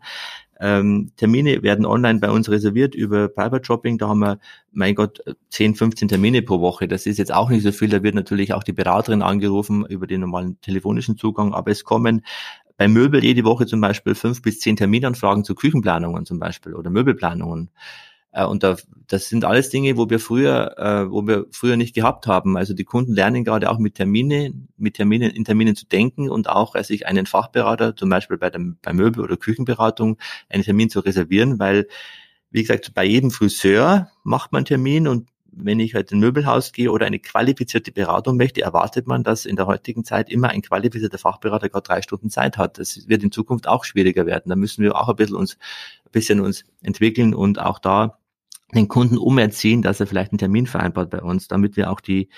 Ähm, Termine werden online bei uns reserviert über Private Shopping. Da haben wir, mein Gott, 10, 15 Termine pro Woche. Das ist jetzt auch nicht so viel. Da wird natürlich auch die Beraterin angerufen über den normalen telefonischen Zugang. Aber es kommen bei Möbel jede Woche zum Beispiel fünf bis zehn Terminanfragen zu Küchenplanungen zum Beispiel oder Möbelplanungen. Äh, und da, das sind alles Dinge, wo wir früher, äh, wo wir früher nicht gehabt haben. Also die Kunden lernen gerade auch mit Termine, mit Terminen, in Terminen zu denken und auch äh, sich einen Fachberater, zum Beispiel bei der bei Möbel- oder Küchenberatung, einen Termin zu reservieren, weil wie gesagt, bei jedem Friseur macht man Termin und wenn ich halt in ein Möbelhaus gehe oder eine qualifizierte Beratung möchte, erwartet man, dass in der heutigen Zeit immer ein qualifizierter Fachberater gerade drei Stunden Zeit hat. Das wird in Zukunft auch schwieriger werden. Da müssen wir auch ein bisschen uns, ein bisschen uns entwickeln und auch da den Kunden umerziehen, dass er vielleicht einen Termin vereinbart bei uns, damit wir auch die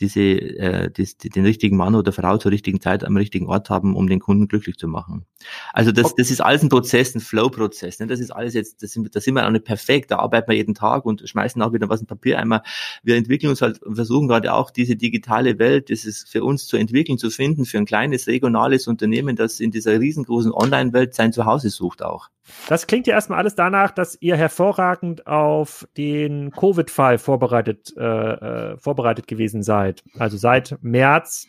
diese äh, das, den richtigen Mann oder Frau zur richtigen Zeit am richtigen Ort haben, um den Kunden glücklich zu machen. Also das, das ist alles ein Prozess, ein Flow-Prozess. Ne? Das ist alles jetzt, das sind, das sind wir auch nicht perfekt. Da arbeiten wir jeden Tag und schmeißen auch wieder was in Papiereimer. Wir entwickeln uns halt und versuchen gerade auch diese digitale Welt, das ist für uns zu entwickeln, zu finden, für ein kleines regionales Unternehmen, das in dieser riesengroßen Online-Welt sein Zuhause sucht auch. Das klingt ja erstmal alles danach, dass ihr hervorragend auf den Covid-Fall vorbereitet, äh, äh, vorbereitet gewesen seid. Also seit März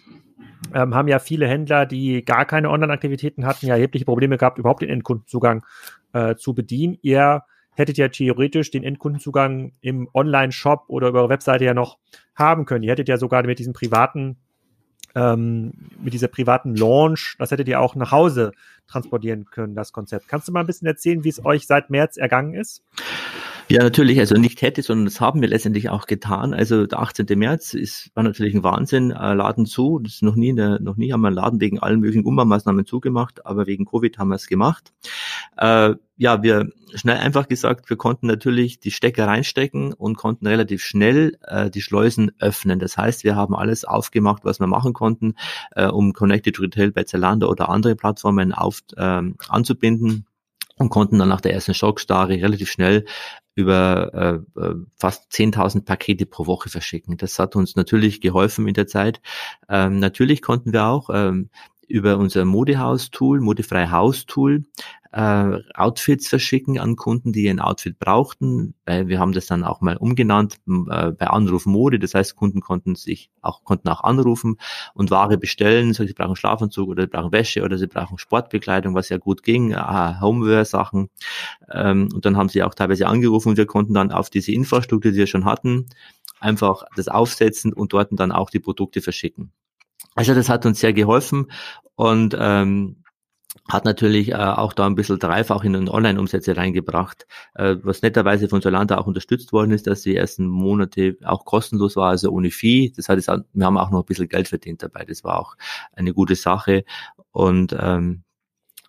ähm, haben ja viele Händler, die gar keine Online-Aktivitäten hatten, ja erhebliche Probleme gehabt, überhaupt den Endkundenzugang äh, zu bedienen. Ihr hättet ja theoretisch den Endkundenzugang im Online-Shop oder über eure Webseite ja noch haben können. Ihr hättet ja sogar mit diesem privaten ähm, mit dieser privaten Launch, das hättet ihr auch nach Hause transportieren können, das Konzept. Kannst du mal ein bisschen erzählen, wie es euch seit März ergangen ist? Ja, natürlich, also nicht hätte, sondern das haben wir letztendlich auch getan. Also der 18. März ist, war natürlich ein Wahnsinn, äh, Laden zu. Das ist noch nie, der, noch nie haben wir einen Laden wegen allen möglichen Umbaumaßnahmen zugemacht, aber wegen Covid haben wir es gemacht. Äh, ja, wir schnell einfach gesagt, wir konnten natürlich die Stecker reinstecken und konnten relativ schnell äh, die Schleusen öffnen. Das heißt, wir haben alles aufgemacht, was wir machen konnten, äh, um Connected Retail bei Zalando oder andere Plattformen auf, ähm, anzubinden und konnten dann nach der ersten Schockstarre relativ schnell über äh, äh fast 10.000 Pakete pro Woche verschicken. Das hat uns natürlich geholfen in der Zeit. Ähm, natürlich konnten wir auch ähm, über unser Modehaus-Tool, Modefrei Haus-Tool, äh, Outfits verschicken an Kunden, die ein Outfit brauchten. Weil wir haben das dann auch mal umgenannt äh, bei Anruf Mode. Das heißt, Kunden konnten sich auch konnten auch anrufen und Ware bestellen. So, sie brauchen Schlafanzug oder sie brauchen Wäsche oder sie brauchen Sportbekleidung, was ja gut ging, aha, Homeware-Sachen. Ähm, und dann haben sie auch teilweise angerufen und wir konnten dann auf diese Infrastruktur, die wir schon hatten, einfach das aufsetzen und dort dann auch die Produkte verschicken. Also das hat uns sehr geholfen und ähm, hat natürlich äh, auch da ein bisschen dreifach in den Online-Umsätze reingebracht, äh, was netterweise von Solanda auch unterstützt worden ist, dass die ersten Monate auch kostenlos war, also ohne Fee. Das heißt, wir haben auch noch ein bisschen Geld verdient dabei. Das war auch eine gute Sache. Und ähm,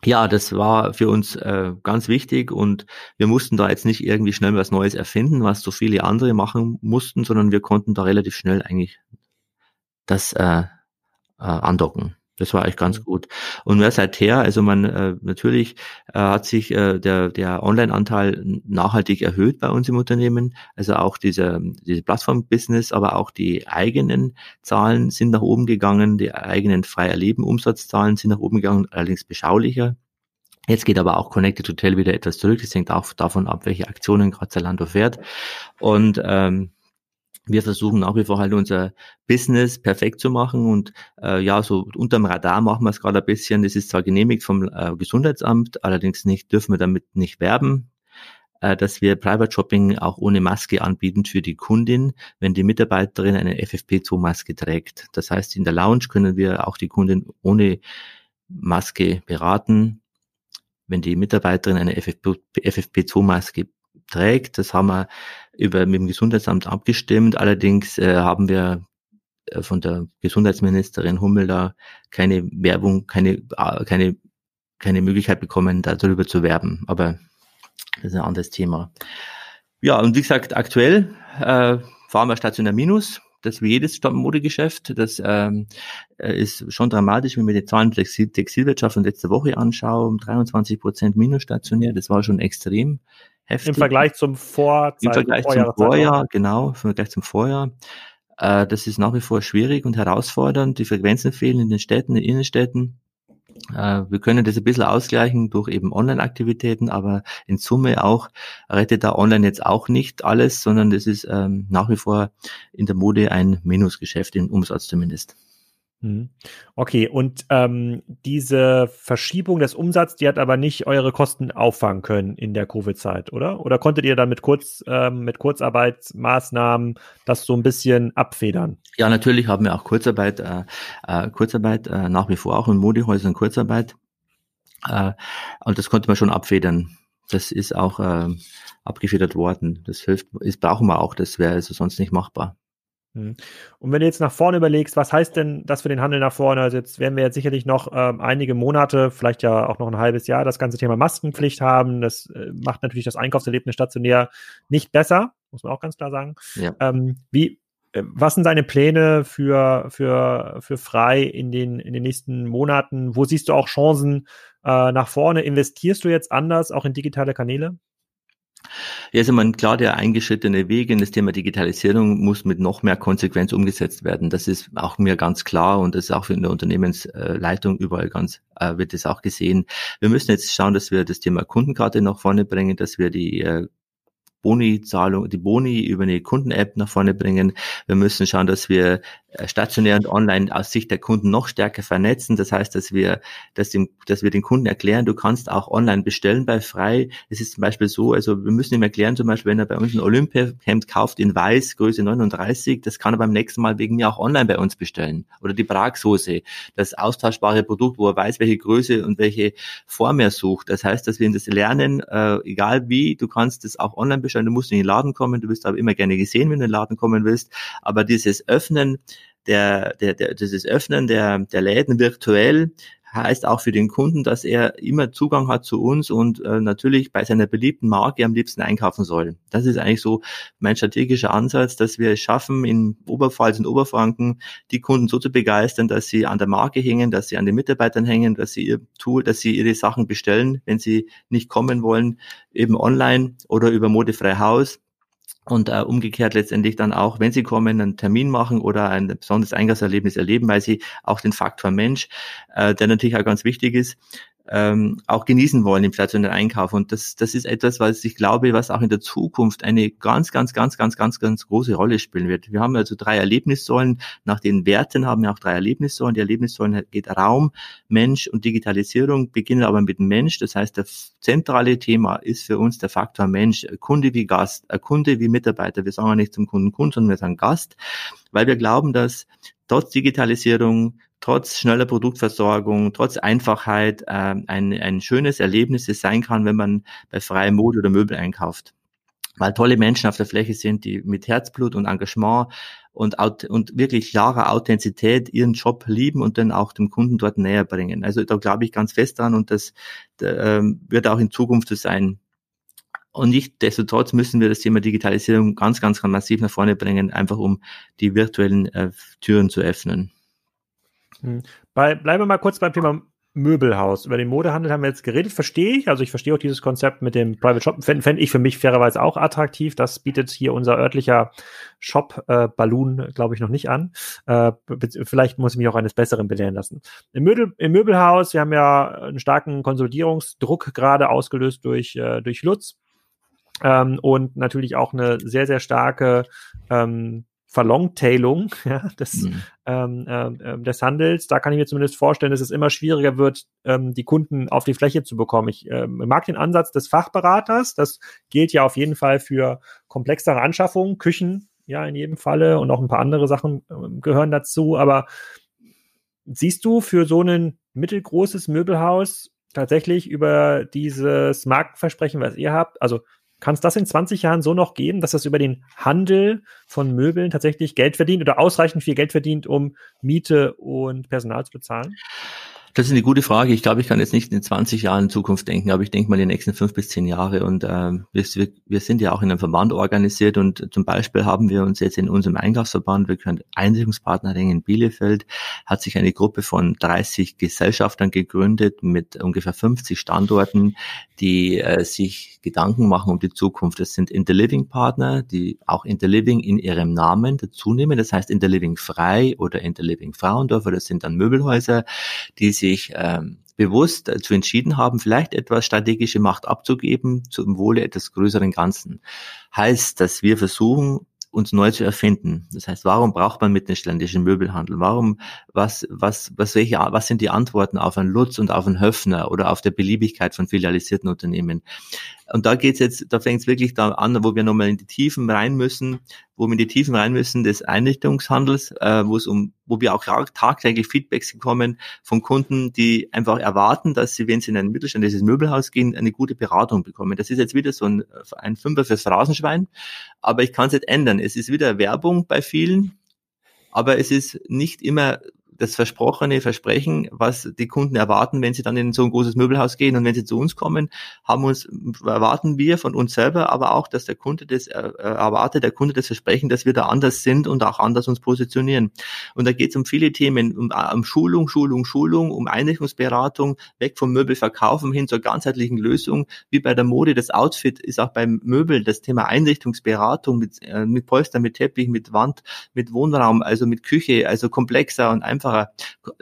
ja, das war für uns äh, ganz wichtig und wir mussten da jetzt nicht irgendwie schnell was Neues erfinden, was so viele andere machen mussten, sondern wir konnten da relativ schnell eigentlich das äh, äh, andocken. Das war eigentlich ganz gut. Und mehr seither, also man äh, natürlich äh, hat sich äh, der, der Online-Anteil nachhaltig erhöht bei uns im Unternehmen. Also auch diese, diese Plattform-Business, aber auch die eigenen Zahlen sind nach oben gegangen, die eigenen frei erleben Umsatzzahlen sind nach oben gegangen, allerdings beschaulicher. Jetzt geht aber auch Connected Hotel wieder etwas zurück. Das hängt auch davon ab, welche Aktionen gerade Zalando fährt. Und ähm, wir versuchen nach wie vor halt unser Business perfekt zu machen und äh, ja, so unterm Radar machen wir es gerade ein bisschen. Das ist zwar genehmigt vom äh, Gesundheitsamt, allerdings nicht dürfen wir damit nicht werben, äh, dass wir Private Shopping auch ohne Maske anbieten für die Kundin, wenn die Mitarbeiterin eine FFP2-Maske trägt. Das heißt, in der Lounge können wir auch die Kundin ohne Maske beraten. Wenn die Mitarbeiterin eine FFP2-Maske trägt. Das haben wir über, mit dem Gesundheitsamt abgestimmt. Allerdings äh, haben wir äh, von der Gesundheitsministerin Hummel da keine Werbung, keine, äh, keine, keine Möglichkeit bekommen, darüber zu werben. Aber das ist ein anderes Thema. Ja, und wie gesagt, aktuell äh, fahren wir stationär Minus. Das wie jedes Modegeschäft. Das ähm, äh, ist schon dramatisch, wenn wir die Zahlen der Textilwirtschaft von letzter Woche anschauen. 23 Prozent minus stationär. Das war schon extrem heftig. Im Vergleich zum Vorzeit, Im Vergleich zum Vorjahr, genau, im Vergleich zum Vorjahr. Äh, das ist nach wie vor schwierig und herausfordernd. Die Frequenzen fehlen in den Städten, in den Innenstädten. Äh, wir können das ein bisschen ausgleichen durch eben Online-Aktivitäten, aber in Summe auch rettet da online jetzt auch nicht alles, sondern das ist ähm, nach wie vor in der Mode ein Minusgeschäft, im Umsatz zumindest. Mhm. Okay, und ähm, diese Verschiebung des Umsatzes, die hat aber nicht eure Kosten auffangen können in der Covid-Zeit, oder? Oder konntet ihr dann mit, Kurz, ähm, mit Kurzarbeitsmaßnahmen das so ein bisschen abfedern? Ja, natürlich haben wir auch Kurzarbeit, äh, äh, Kurzarbeit äh, nach wie vor auch in Modehäusern Kurzarbeit. Äh, und das konnte man schon abfedern. Das ist auch äh, abgefedert worden. Das hilft, das brauchen wir auch, das wäre also sonst nicht machbar. Mhm. Und wenn du jetzt nach vorne überlegst, was heißt denn das für den Handel nach vorne? Also jetzt werden wir jetzt sicherlich noch ähm, einige Monate, vielleicht ja auch noch ein halbes Jahr, das ganze Thema Maskenpflicht haben. Das äh, macht natürlich das Einkaufserlebnis stationär nicht besser, muss man auch ganz klar sagen. Ja. Ähm, wie, äh, was sind deine Pläne für, für, für frei in den, in den nächsten Monaten? Wo siehst du auch Chancen äh, nach vorne? Investierst du jetzt anders auch in digitale Kanäle? Ja, also man klar, der eingeschrittene Weg in das Thema Digitalisierung muss mit noch mehr Konsequenz umgesetzt werden. Das ist auch mir ganz klar und das ist auch in der Unternehmensleitung überall ganz, äh, wird es auch gesehen. Wir müssen jetzt schauen, dass wir das Thema Kundenkarte nach vorne bringen, dass wir die äh, Boni-Zahlung, die Boni über eine Kunden-App nach vorne bringen. Wir müssen schauen, dass wir äh, stationär und online aus Sicht der Kunden noch stärker vernetzen. Das heißt, dass wir, dass, dem, dass wir den Kunden erklären, du kannst auch online bestellen bei Frei. Es ist zum Beispiel so, also wir müssen ihm erklären, zum Beispiel, wenn er bei uns ein Olympia-Hemd kauft in Weiß, Größe 39, das kann er beim nächsten Mal wegen mir auch online bei uns bestellen. Oder die Pragsoße, das austauschbare Produkt, wo er weiß, welche Größe und welche Form er sucht. Das heißt, dass wir ihn das lernen, äh, egal wie, du kannst das auch online bestellen, du musst in den Laden kommen, du wirst aber immer gerne gesehen, wenn du in den Laden kommen willst. Aber dieses Öffnen, der, der, der, dieses Öffnen der, der Läden virtuell heißt auch für den Kunden, dass er immer Zugang hat zu uns und äh, natürlich bei seiner beliebten Marke am liebsten einkaufen soll. Das ist eigentlich so mein strategischer Ansatz, dass wir es schaffen, in Oberpfalz und Oberfranken die Kunden so zu begeistern, dass sie an der Marke hängen, dass sie an den Mitarbeitern hängen, dass sie ihr Tool, dass sie ihre Sachen bestellen, wenn sie nicht kommen wollen, eben online oder über Modefrei Haus und äh, umgekehrt letztendlich dann auch, wenn sie kommen, einen Termin machen oder ein besonderes Eingangserlebnis erleben, weil sie auch den Faktor Mensch, äh, der natürlich auch ganz wichtig ist, ähm, auch genießen wollen im stationären Einkauf. Und das, das ist etwas, was ich glaube, was auch in der Zukunft eine ganz, ganz, ganz, ganz, ganz, ganz große Rolle spielen wird. Wir haben also drei Erlebnissäulen. Nach den Werten haben wir auch drei Erlebnissäulen. Die Erlebnissäulen geht Raum, Mensch und Digitalisierung, beginnen aber mit Mensch. Das heißt, das zentrale Thema ist für uns der Faktor Mensch. Kunde wie Gast, Kunde wie Mitarbeiter. Wir sagen ja nicht zum Kunden Kunde, sondern wir sagen Gast, weil wir glauben, dass trotz Digitalisierung trotz schneller Produktversorgung, trotz Einfachheit äh, ein, ein schönes Erlebnis sein kann, wenn man bei freiem Mode oder Möbel einkauft. Weil tolle Menschen auf der Fläche sind, die mit Herzblut und Engagement und, und wirklich klarer Authentizität ihren Job lieben und dann auch dem Kunden dort näher bringen. Also da glaube ich ganz fest dran und das äh, wird auch in Zukunft so sein. Und nicht desto trotz müssen wir das Thema Digitalisierung ganz, ganz, ganz massiv nach vorne bringen, einfach um die virtuellen äh, Türen zu öffnen. Hm. Bei, bleiben wir mal kurz beim Thema Möbelhaus. Über den Modehandel haben wir jetzt geredet, verstehe ich. Also ich verstehe auch dieses Konzept mit dem Private Shop. Fände fänd ich für mich fairerweise auch attraktiv. Das bietet hier unser örtlicher Shop äh, Balloon, glaube ich, noch nicht an. Äh, vielleicht muss ich mich auch eines Besseren belehren lassen. Im, Möbel, Im Möbelhaus, wir haben ja einen starken Konsolidierungsdruck gerade ausgelöst durch, äh, durch Lutz. Ähm, und natürlich auch eine sehr, sehr starke ähm, Verlongtailung ja, des, mhm. ähm, äh, des Handels. Da kann ich mir zumindest vorstellen, dass es immer schwieriger wird, ähm, die Kunden auf die Fläche zu bekommen. Ich ähm, mag den Ansatz des Fachberaters. Das gilt ja auf jeden Fall für komplexere Anschaffungen, Küchen, ja, in jedem Falle und auch ein paar andere Sachen äh, gehören dazu. Aber siehst du für so ein mittelgroßes Möbelhaus tatsächlich über dieses Marktversprechen, was ihr habt, also kann es das in 20 Jahren so noch geben, dass das über den Handel von Möbeln tatsächlich Geld verdient oder ausreichend viel Geld verdient, um Miete und Personal zu bezahlen? Das ist eine gute Frage. Ich glaube, ich kann jetzt nicht in 20 Jahren in Zukunft denken, aber ich denke mal den nächsten fünf bis zehn Jahre. Und äh, wir, wir sind ja auch in einem Verband organisiert und zum Beispiel haben wir uns jetzt in unserem Einkaufsverband, wir können Einrichtungspartner in Bielefeld, hat sich eine Gruppe von 30 Gesellschaftern gegründet mit ungefähr 50 Standorten, die äh, sich Gedanken machen um die Zukunft. Das sind Interliving Partner, die auch Interliving in ihrem Namen dazu nehmen. Das heißt Interliving Frei oder Interliving Frauendorfer. Das sind dann Möbelhäuser, die sich ähm, bewusst dazu entschieden haben, vielleicht etwas strategische Macht abzugeben zum Wohle etwas größeren Ganzen. Heißt, dass wir versuchen, uns neu zu erfinden. Das heißt, warum braucht man mittelständischen Möbelhandel? Warum, was, was, was, welche, was sind die Antworten auf einen Lutz und auf einen Höfner oder auf der Beliebigkeit von filialisierten Unternehmen? Und da geht's jetzt, da fängt es wirklich da an, wo wir nochmal in die Tiefen rein müssen, wo wir in die Tiefen rein müssen des Einrichtungshandels, äh, wo es um, wo wir auch tagtäglich Feedbacks bekommen von Kunden, die einfach erwarten, dass sie, wenn sie in ein mittelständisches Möbelhaus gehen, eine gute Beratung bekommen. Das ist jetzt wieder so ein, ein Fünfer fürs Phrasenschwein, aber ich kann es jetzt ändern. Es ist wieder Werbung bei vielen, aber es ist nicht immer das versprochene Versprechen, was die Kunden erwarten, wenn sie dann in so ein großes Möbelhaus gehen und wenn sie zu uns kommen, haben uns, erwarten wir von uns selber, aber auch, dass der Kunde das äh, erwartet, der Kunde das Versprechen, dass wir da anders sind und auch anders uns positionieren. Und da geht es um viele Themen, um, um Schulung, Schulung, Schulung, um Einrichtungsberatung, weg vom Möbelverkaufen hin zur ganzheitlichen Lösung, wie bei der Mode, das Outfit ist auch beim Möbel das Thema Einrichtungsberatung mit, äh, mit Polster, mit Teppich, mit Wand, mit Wohnraum, also mit Küche, also komplexer und einfach einfacher.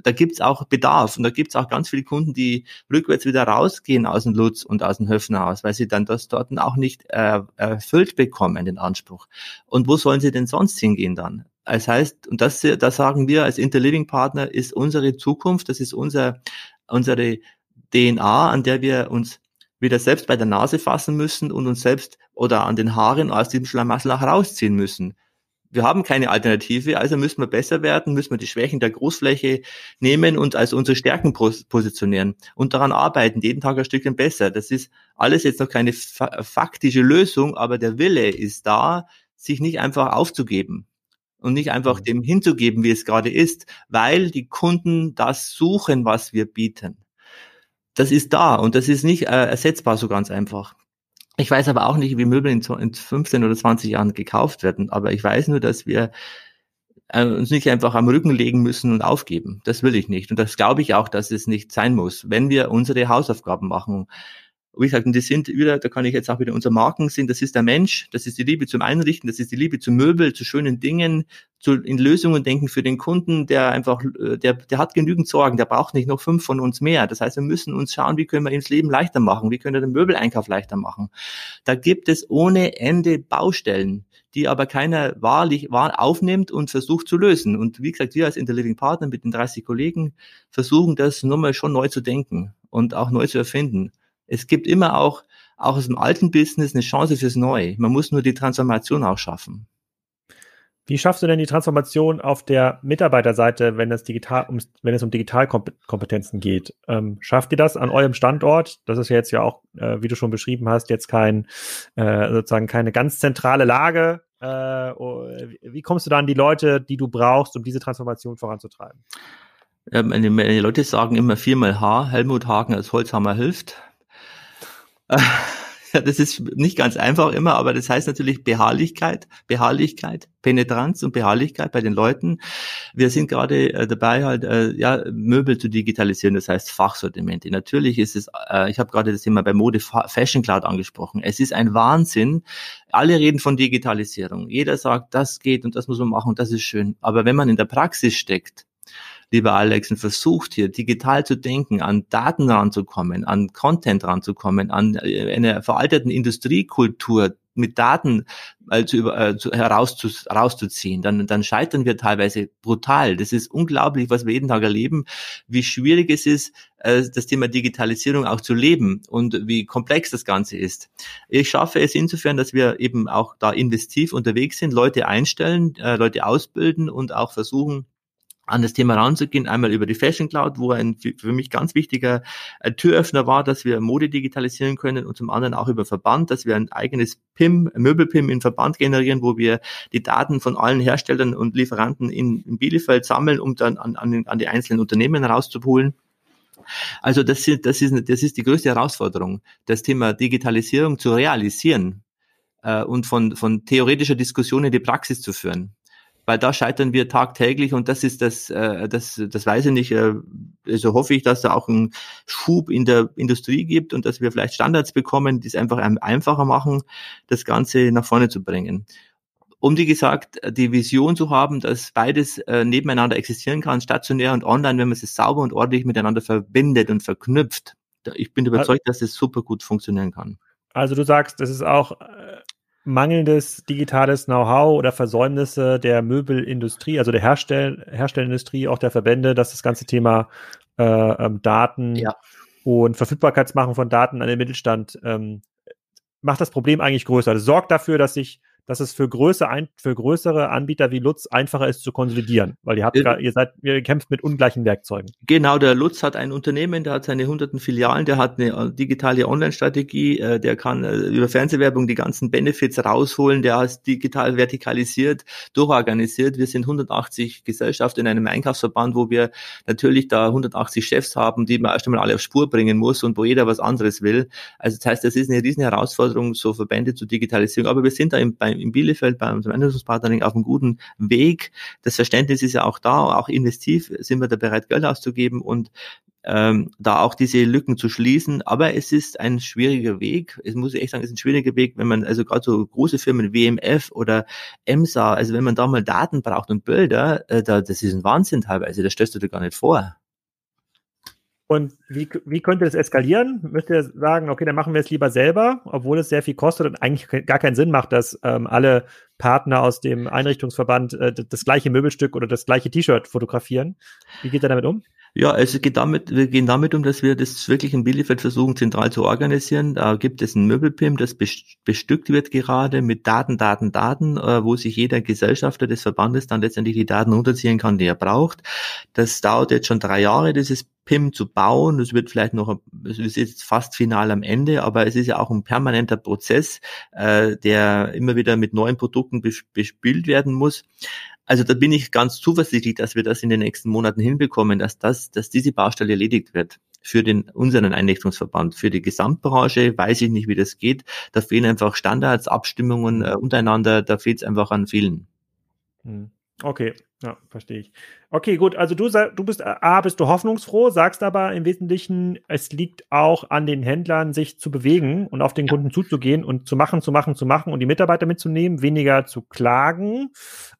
Da gibt's auch Bedarf und da gibt's auch ganz viele Kunden, die rückwärts wieder rausgehen aus dem Lutz und aus dem Höfnerhaus, weil sie dann das dort auch nicht äh, erfüllt bekommen, den Anspruch. Und wo sollen sie denn sonst hingehen dann? Das heißt, und das, das sagen wir als Interliving-Partner, ist unsere Zukunft, das ist unser, unsere DNA, an der wir uns wieder selbst bei der Nase fassen müssen und uns selbst oder an den Haaren aus diesem Schlamassel auch rausziehen müssen wir haben keine Alternative, also müssen wir besser werden, müssen wir die Schwächen der Großfläche nehmen und als unsere Stärken positionieren und daran arbeiten, jeden Tag ein Stückchen besser. Das ist alles jetzt noch keine faktische Lösung, aber der Wille ist da, sich nicht einfach aufzugeben. und nicht einfach mhm. dem hinzugeben, wie es gerade ist, weil die Kunden das suchen, was wir bieten. Das ist da und das ist nicht äh, ersetzbar so ganz einfach. Ich weiß aber auch nicht, wie Möbel in, in 15 oder 20 Jahren gekauft werden, aber ich weiß nur, dass wir äh, uns nicht einfach am Rücken legen müssen und aufgeben. Das will ich nicht. Und das glaube ich auch, dass es nicht sein muss, wenn wir unsere Hausaufgaben machen wie gesagt, und das sind wieder, da kann ich jetzt auch wieder unser Marken sehen, das ist der Mensch, das ist die Liebe zum Einrichten, das ist die Liebe zu Möbel, zu schönen Dingen, zu, in Lösungen denken für den Kunden, der einfach, äh, der, der hat genügend Sorgen, der braucht nicht noch fünf von uns mehr. Das heißt, wir müssen uns schauen, wie können wir ihm das Leben leichter machen, wie können wir den Möbeleinkauf leichter machen. Da gibt es ohne Ende Baustellen die aber keiner wahrlich wahr aufnimmt und versucht zu lösen. Und wie gesagt, wir als Interliving Partner mit den 30 Kollegen versuchen das nochmal schon neu zu denken und auch neu zu erfinden es gibt immer auch, auch aus dem alten Business eine Chance fürs Neue. Man muss nur die Transformation auch schaffen. Wie schaffst du denn die Transformation auf der Mitarbeiterseite, wenn es, digital, um, wenn es um Digitalkompetenzen geht? Ähm, schafft ihr das an eurem Standort? Das ist ja jetzt ja auch, äh, wie du schon beschrieben hast, jetzt kein, äh, sozusagen keine ganz zentrale Lage. Äh, oh, wie kommst du da an die Leute, die du brauchst, um diese Transformation voranzutreiben? Ja, meine, meine Leute sagen immer viermal H, Helmut Hagen als Holzhammer hilft. Das ist nicht ganz einfach immer, aber das heißt natürlich Beharrlichkeit, Beharrlichkeit, Penetranz und Beharrlichkeit bei den Leuten. Wir sind gerade äh, dabei, halt äh, ja Möbel zu digitalisieren, das heißt Fachsortimente. Natürlich ist es, äh, ich habe gerade das Thema bei Mode Fashion Cloud angesprochen. Es ist ein Wahnsinn. Alle reden von Digitalisierung. Jeder sagt, das geht und das muss man machen und das ist schön. Aber wenn man in der Praxis steckt, lieber Alex, und versucht hier digital zu denken, an Daten ranzukommen, an Content ranzukommen, an äh, einer veralteten Industriekultur mit Daten äh, zu, äh, zu, herauszu, herauszuziehen, dann, dann scheitern wir teilweise brutal. Das ist unglaublich, was wir jeden Tag erleben, wie schwierig es ist, äh, das Thema Digitalisierung auch zu leben und wie komplex das Ganze ist. Ich schaffe es insofern, dass wir eben auch da investiv unterwegs sind, Leute einstellen, äh, Leute ausbilden und auch versuchen, an das Thema ranzugehen. Einmal über die Fashion Cloud, wo ein für mich ganz wichtiger äh, Türöffner war, dass wir Mode digitalisieren können und zum anderen auch über Verband, dass wir ein eigenes PIM, Möbel-PIM in Verband generieren, wo wir die Daten von allen Herstellern und Lieferanten in, in Bielefeld sammeln, um dann an, an, an die einzelnen Unternehmen rauszuholen. Also das, ist, das, ist, das ist die größte Herausforderung, das Thema Digitalisierung zu realisieren äh, und von, von theoretischer Diskussion in die Praxis zu führen weil da scheitern wir tagtäglich und das ist das, äh, das, das weiß ich nicht. Äh, also hoffe ich, dass da auch ein Schub in der Industrie gibt und dass wir vielleicht Standards bekommen, die es einfach einfacher machen, das Ganze nach vorne zu bringen. Um wie gesagt, die Vision zu haben, dass beides äh, nebeneinander existieren kann, stationär und online, wenn man es sauber und ordentlich miteinander verbindet und verknüpft. Ich bin überzeugt, dass es super gut funktionieren kann. Also du sagst, das ist auch mangelndes digitales Know-how oder Versäumnisse der Möbelindustrie, also der Herstell Herstellindustrie, auch der Verbände, dass das ganze Thema äh, ähm, Daten ja. und Verfügbarkeitsmachen von Daten an den Mittelstand ähm, macht das Problem eigentlich größer. Das sorgt dafür, dass sich dass es für, größere, für größere Anbieter wie Lutz einfacher ist zu konsolidieren, weil ihr habt, äh, ihr seid, ihr kämpft mit ungleichen Werkzeugen. Genau, der Lutz hat ein Unternehmen, der hat seine hunderten Filialen, der hat eine äh, digitale Online-Strategie, äh, der kann äh, über Fernsehwerbung die ganzen Benefits rausholen, der ist digital vertikalisiert, durchorganisiert. Wir sind 180 Gesellschaften in einem Einkaufsverband, wo wir natürlich da 180 Chefs haben, die man erst einmal alle auf Spur bringen muss und wo jeder was anderes will. Also das heißt, das ist eine riesen Herausforderung, so Verbände zu digitalisieren. Aber wir sind da im, beim in Bielefeld bei unserem Einrichtungspartnering auf einem guten Weg. Das Verständnis ist ja auch da, auch investiv sind wir da bereit, Geld auszugeben und ähm, da auch diese Lücken zu schließen. Aber es ist ein schwieriger Weg. Es muss ich echt sagen, es ist ein schwieriger Weg, wenn man also gerade so große Firmen WMF oder EMSA, also wenn man da mal Daten braucht und Bilder, äh, da, das ist ein Wahnsinn teilweise. Das stellst du dir gar nicht vor. Und wie, wie könnte das eskalieren? Müsst ihr sagen, okay, dann machen wir es lieber selber, obwohl es sehr viel kostet und eigentlich gar keinen Sinn macht, dass ähm, alle Partner aus dem Einrichtungsverband äh, das gleiche Möbelstück oder das gleiche T-Shirt fotografieren. Wie geht er damit um? Ja, also geht damit, wir gehen damit um, dass wir das wirklich in Bielefeld versuchen, zentral zu organisieren. Da gibt es ein Möbelpim, das bestückt wird gerade mit Daten, Daten, Daten, äh, wo sich jeder Gesellschafter des Verbandes dann letztendlich die Daten runterziehen kann, die er braucht. Das dauert jetzt schon drei Jahre, dieses PIM zu bauen. Das wird vielleicht noch, es ist jetzt fast final am Ende, aber es ist ja auch ein permanenter Prozess, äh, der immer wieder mit neuen Produkten bespielt werden muss. Also da bin ich ganz zuversichtlich, dass wir das in den nächsten Monaten hinbekommen, dass das, dass diese Baustelle erledigt wird für den unseren Einrichtungsverband. Für die Gesamtbranche weiß ich nicht, wie das geht. Da fehlen einfach Standards, Abstimmungen äh, untereinander, da fehlt es einfach an vielen. Hm. Okay, ja, verstehe ich. Okay, gut. Also du du bist A, bist du hoffnungsfroh, sagst aber im Wesentlichen, es liegt auch an den Händlern, sich zu bewegen und auf den Kunden zuzugehen und zu machen, zu machen, zu machen und die Mitarbeiter mitzunehmen, weniger zu klagen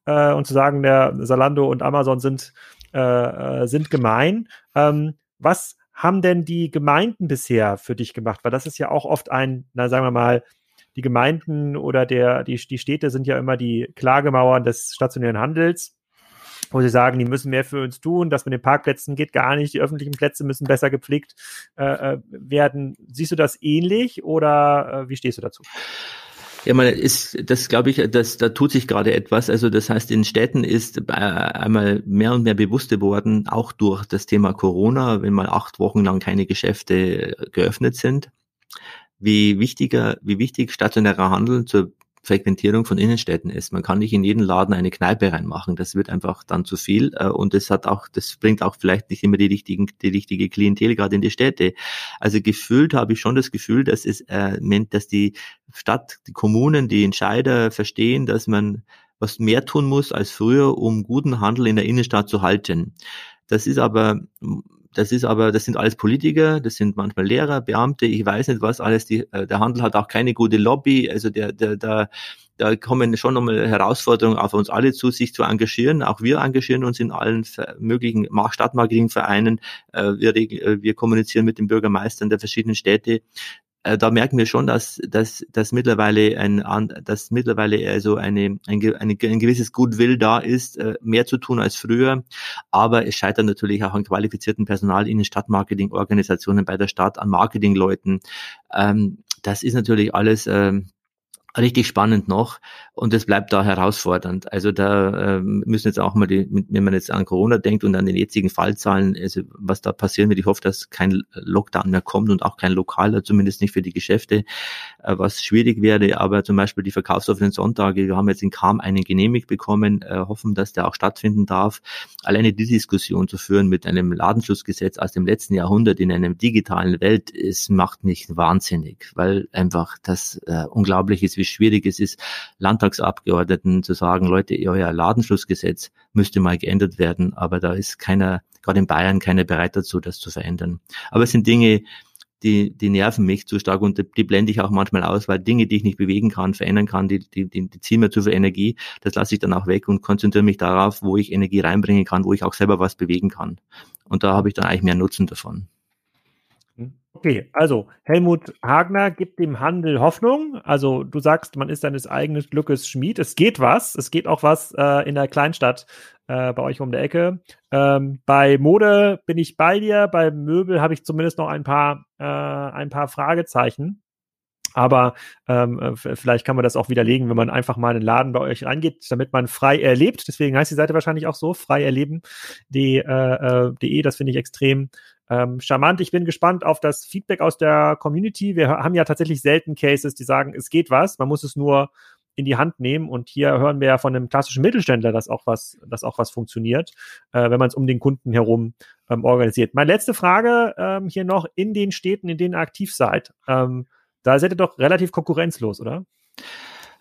äh, und zu sagen, der Salando und Amazon sind, äh, äh sind gemein. Ähm, was haben denn die Gemeinden bisher für dich gemacht? Weil das ist ja auch oft ein, na sagen wir mal, die Gemeinden oder der, die, die Städte sind ja immer die Klagemauern des stationären Handels, wo sie sagen, die müssen mehr für uns tun, das mit den Parkplätzen geht gar nicht, die öffentlichen Plätze müssen besser gepflegt äh, äh werden. Siehst du das ähnlich oder äh, wie stehst du dazu? Ja, man ist, das glaube ich, das, da tut sich gerade etwas. Also das heißt, in Städten ist äh, einmal mehr und mehr bewusst geworden, auch durch das Thema Corona, wenn mal acht Wochen lang keine Geschäfte geöffnet sind, wie wichtiger, wie wichtig stationärer Handel zur Frequentierung von Innenstädten ist. Man kann nicht in jeden Laden eine Kneipe reinmachen. Das wird einfach dann zu viel. Äh, und es hat auch, das bringt auch vielleicht nicht immer die richtigen, die richtige Klientel gerade in die Städte. Also gefühlt habe ich schon das Gefühl, dass es, äh, dass die Stadt, die Kommunen, die Entscheider verstehen, dass man was mehr tun muss als früher, um guten Handel in der Innenstadt zu halten. Das ist aber das ist aber, das sind alles Politiker, das sind manchmal Lehrer, Beamte, ich weiß nicht was alles. Die, äh, der Handel hat auch keine gute Lobby, also der, der, der, da kommen schon nochmal Herausforderungen auf uns alle zu, sich zu engagieren. Auch wir engagieren uns in allen möglichen Stadtmarketingvereinen. Äh, wir, äh, wir kommunizieren mit den Bürgermeistern der verschiedenen Städte. Äh, da merken wir schon, dass, dass, dass mittlerweile ein, dass mittlerweile also eine, ein, eine, ein gewisses Goodwill da ist, äh, mehr zu tun als früher. Aber es scheitert natürlich auch an qualifizierten Personal in den Stadtmarketingorganisationen bei der Stadt, an Marketingleuten. Ähm, das ist natürlich alles ähm, richtig spannend noch und es bleibt da herausfordernd. Also da äh, müssen jetzt auch mal die, wenn man jetzt an Corona denkt und an den jetzigen Fallzahlen, also was da passieren wird, ich hoffe, dass kein Lockdown mehr kommt und auch kein lokaler, zumindest nicht für die Geschäfte, äh, was schwierig wäre, aber zum Beispiel die verkaufsoffenen Sonntage, wir haben jetzt in Kam einen genehmigt bekommen, äh, hoffen, dass der auch stattfinden darf. Alleine die Diskussion zu führen mit einem Ladenschutzgesetz aus dem letzten Jahrhundert in einer digitalen Welt, es macht mich wahnsinnig, weil einfach das äh, unglaublich ist, wie schwierig es ist, Landtagsabgeordneten zu sagen, Leute, euer Ladenschlussgesetz müsste mal geändert werden, aber da ist keiner, gerade in Bayern, keiner bereit dazu, das zu verändern. Aber es sind Dinge, die, die nerven mich zu stark und die blende ich auch manchmal aus, weil Dinge, die ich nicht bewegen kann, verändern kann, die, die, die, die ziehen mir zu viel Energie, das lasse ich dann auch weg und konzentriere mich darauf, wo ich Energie reinbringen kann, wo ich auch selber was bewegen kann. Und da habe ich dann eigentlich mehr Nutzen davon. Okay, also Helmut Hagner gibt dem Handel Hoffnung. Also du sagst, man ist seines eigenen Glückes Schmied. Es geht was. Es geht auch was äh, in der Kleinstadt äh, bei euch um der Ecke. Ähm, bei Mode bin ich bei dir. Bei Möbel habe ich zumindest noch ein paar, äh, ein paar Fragezeichen. Aber ähm, äh, vielleicht kann man das auch widerlegen, wenn man einfach mal in den Laden bei euch reingeht, damit man frei erlebt. Deswegen heißt die Seite wahrscheinlich auch so, frei erleben.de. Äh, äh, das finde ich extrem ähm, charmant. Ich bin gespannt auf das Feedback aus der Community. Wir haben ja tatsächlich selten Cases, die sagen, es geht was, man muss es nur in die Hand nehmen. Und hier hören wir ja von einem klassischen Mittelständler, dass auch was, dass auch was funktioniert, äh, wenn man es um den Kunden herum ähm, organisiert. Meine letzte Frage ähm, hier noch in den Städten, in denen ihr aktiv seid. Ähm, da seid ihr doch relativ konkurrenzlos, oder?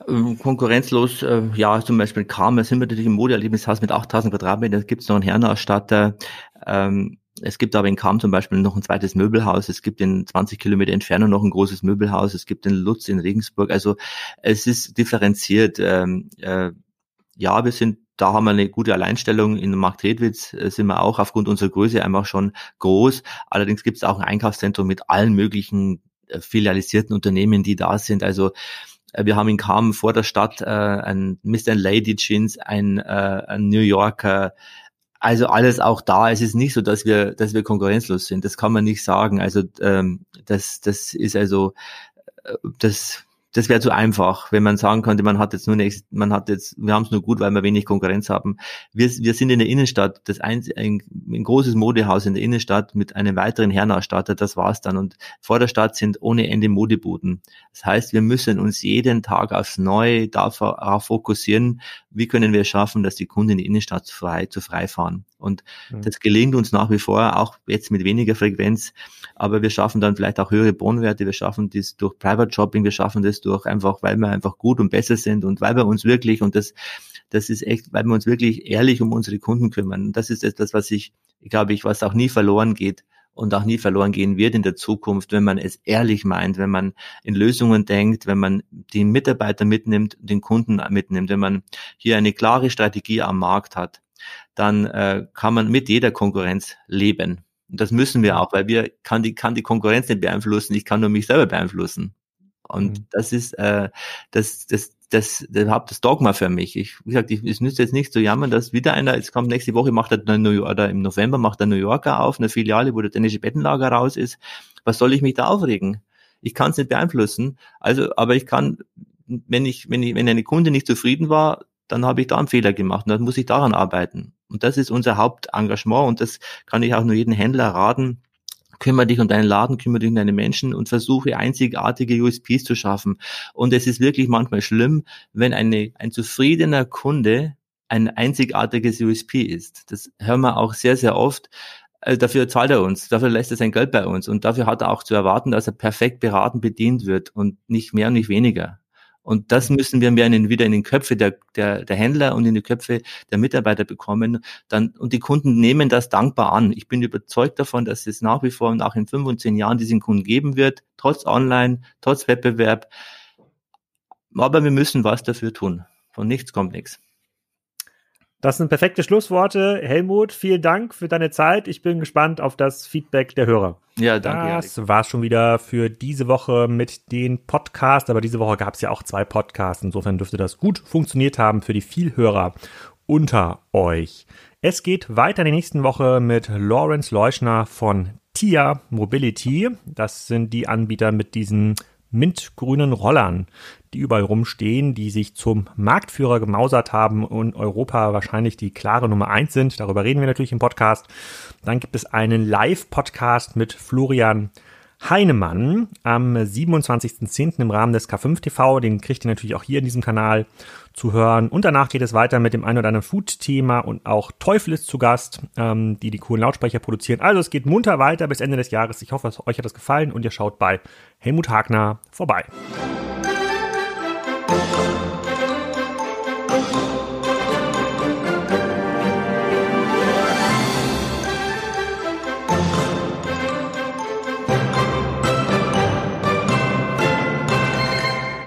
Ähm, konkurrenzlos, äh, ja, zum Beispiel Karma sind wir natürlich im Modeerlebnishaus mit 8000 Quadratmetern, da gibt es noch einen Herrenausstatter. Ähm, es gibt aber in Kam zum Beispiel noch ein zweites Möbelhaus. Es gibt in 20 Kilometer Entfernung noch ein großes Möbelhaus. Es gibt in Lutz in Regensburg. Also es ist differenziert. Ähm, äh, ja, wir sind da haben wir eine gute Alleinstellung. In Marktredwitz äh, sind wir auch aufgrund unserer Größe einfach schon groß. Allerdings gibt es auch ein Einkaufszentrum mit allen möglichen äh, filialisierten Unternehmen, die da sind. Also äh, wir haben in Kam vor der Stadt äh, ein Mr. Lady Jeans, ein, äh, ein New Yorker, also alles auch da. Es ist nicht so, dass wir, dass wir konkurrenzlos sind. Das kann man nicht sagen. Also ähm, das, das ist also äh, das das wäre zu einfach, wenn man sagen könnte, man hat jetzt nur nächst, man hat jetzt, wir haben es nur gut, weil wir wenig Konkurrenz haben. Wir, wir sind in der Innenstadt, das ein, ein, ein großes Modehaus in der Innenstadt mit einem weiteren Herrenausstatter, das war's dann. Und vor der Stadt sind ohne Ende Modebuden. Das heißt, wir müssen uns jeden Tag aufs Neue darauf fokussieren, wie können wir schaffen, dass die Kunden in die Innenstadt frei zu frei fahren. Und mhm. das gelingt uns nach wie vor, auch jetzt mit weniger Frequenz, aber wir schaffen dann vielleicht auch höhere Bodenwerte, wir schaffen das durch Private Shopping, wir schaffen das durch einfach, weil wir einfach gut und besser sind und weil wir uns wirklich, und das, das ist echt, weil wir uns wirklich ehrlich um unsere Kunden kümmern. Und das ist etwas, was ich, glaube ich, was auch nie verloren geht und auch nie verloren gehen wird in der Zukunft, wenn man es ehrlich meint, wenn man in Lösungen denkt, wenn man die Mitarbeiter mitnimmt, den Kunden mitnimmt, wenn man hier eine klare Strategie am Markt hat dann äh, kann man mit jeder Konkurrenz leben. Und das müssen wir auch, weil wir kann die, kann die Konkurrenz nicht beeinflussen, ich kann nur mich selber beeinflussen. Und mhm. das ist äh, das, das, das, das überhaupt das Dogma für mich. Ich, wie gesagt, ich, es nützt jetzt nicht zu jammern, dass wieder einer, jetzt kommt nächste Woche, macht er New York, oder im November macht er New Yorker auf, eine Filiale, wo der dänische Bettenlager raus ist. Was soll ich mich da aufregen? Ich kann es nicht beeinflussen. Also, aber ich kann, wenn ich, wenn ich, wenn eine Kunde nicht zufrieden war, dann habe ich da einen Fehler gemacht und dann muss ich daran arbeiten. Und das ist unser Hauptengagement und das kann ich auch nur jedem Händler raten. Kümmere dich um deinen Laden, kümmere dich um deine Menschen und versuche einzigartige USPs zu schaffen. Und es ist wirklich manchmal schlimm, wenn eine, ein zufriedener Kunde ein einzigartiges USP ist. Das hören wir auch sehr, sehr oft. Äh, dafür zahlt er uns, dafür lässt er sein Geld bei uns und dafür hat er auch zu erwarten, dass er perfekt beraten bedient wird und nicht mehr und nicht weniger. Und das müssen wir mehr in, wieder in den Köpfe der, der, der Händler und in die Köpfe der Mitarbeiter bekommen. Dann, und die Kunden nehmen das dankbar an. Ich bin überzeugt davon, dass es nach wie vor und auch in fünf und zehn Jahren diesen Kunden geben wird, trotz Online, trotz Wettbewerb. Aber wir müssen was dafür tun. Von nichts kommt nichts. Das sind perfekte Schlussworte. Helmut, vielen Dank für deine Zeit. Ich bin gespannt auf das Feedback der Hörer. Ja, danke. Das war schon wieder für diese Woche mit den Podcasts. Aber diese Woche gab es ja auch zwei Podcasts. Insofern dürfte das gut funktioniert haben für die Vielhörer unter euch. Es geht weiter in der nächsten Woche mit Lawrence Leuschner von TIA Mobility. Das sind die Anbieter mit diesen mintgrünen Rollern, die überall rumstehen, die sich zum Marktführer gemausert haben und Europa wahrscheinlich die klare Nummer eins sind. Darüber reden wir natürlich im Podcast. Dann gibt es einen Live-Podcast mit Florian Heinemann am 27.10. im Rahmen des K5 TV. Den kriegt ihr natürlich auch hier in diesem Kanal zu hören. Und danach geht es weiter mit dem ein oder anderen Food-Thema und auch Teufel ist zu Gast, ähm, die die coolen Lautsprecher produzieren. Also es geht munter weiter bis Ende des Jahres. Ich hoffe, euch hat das gefallen und ihr schaut bei Helmut Hagner vorbei.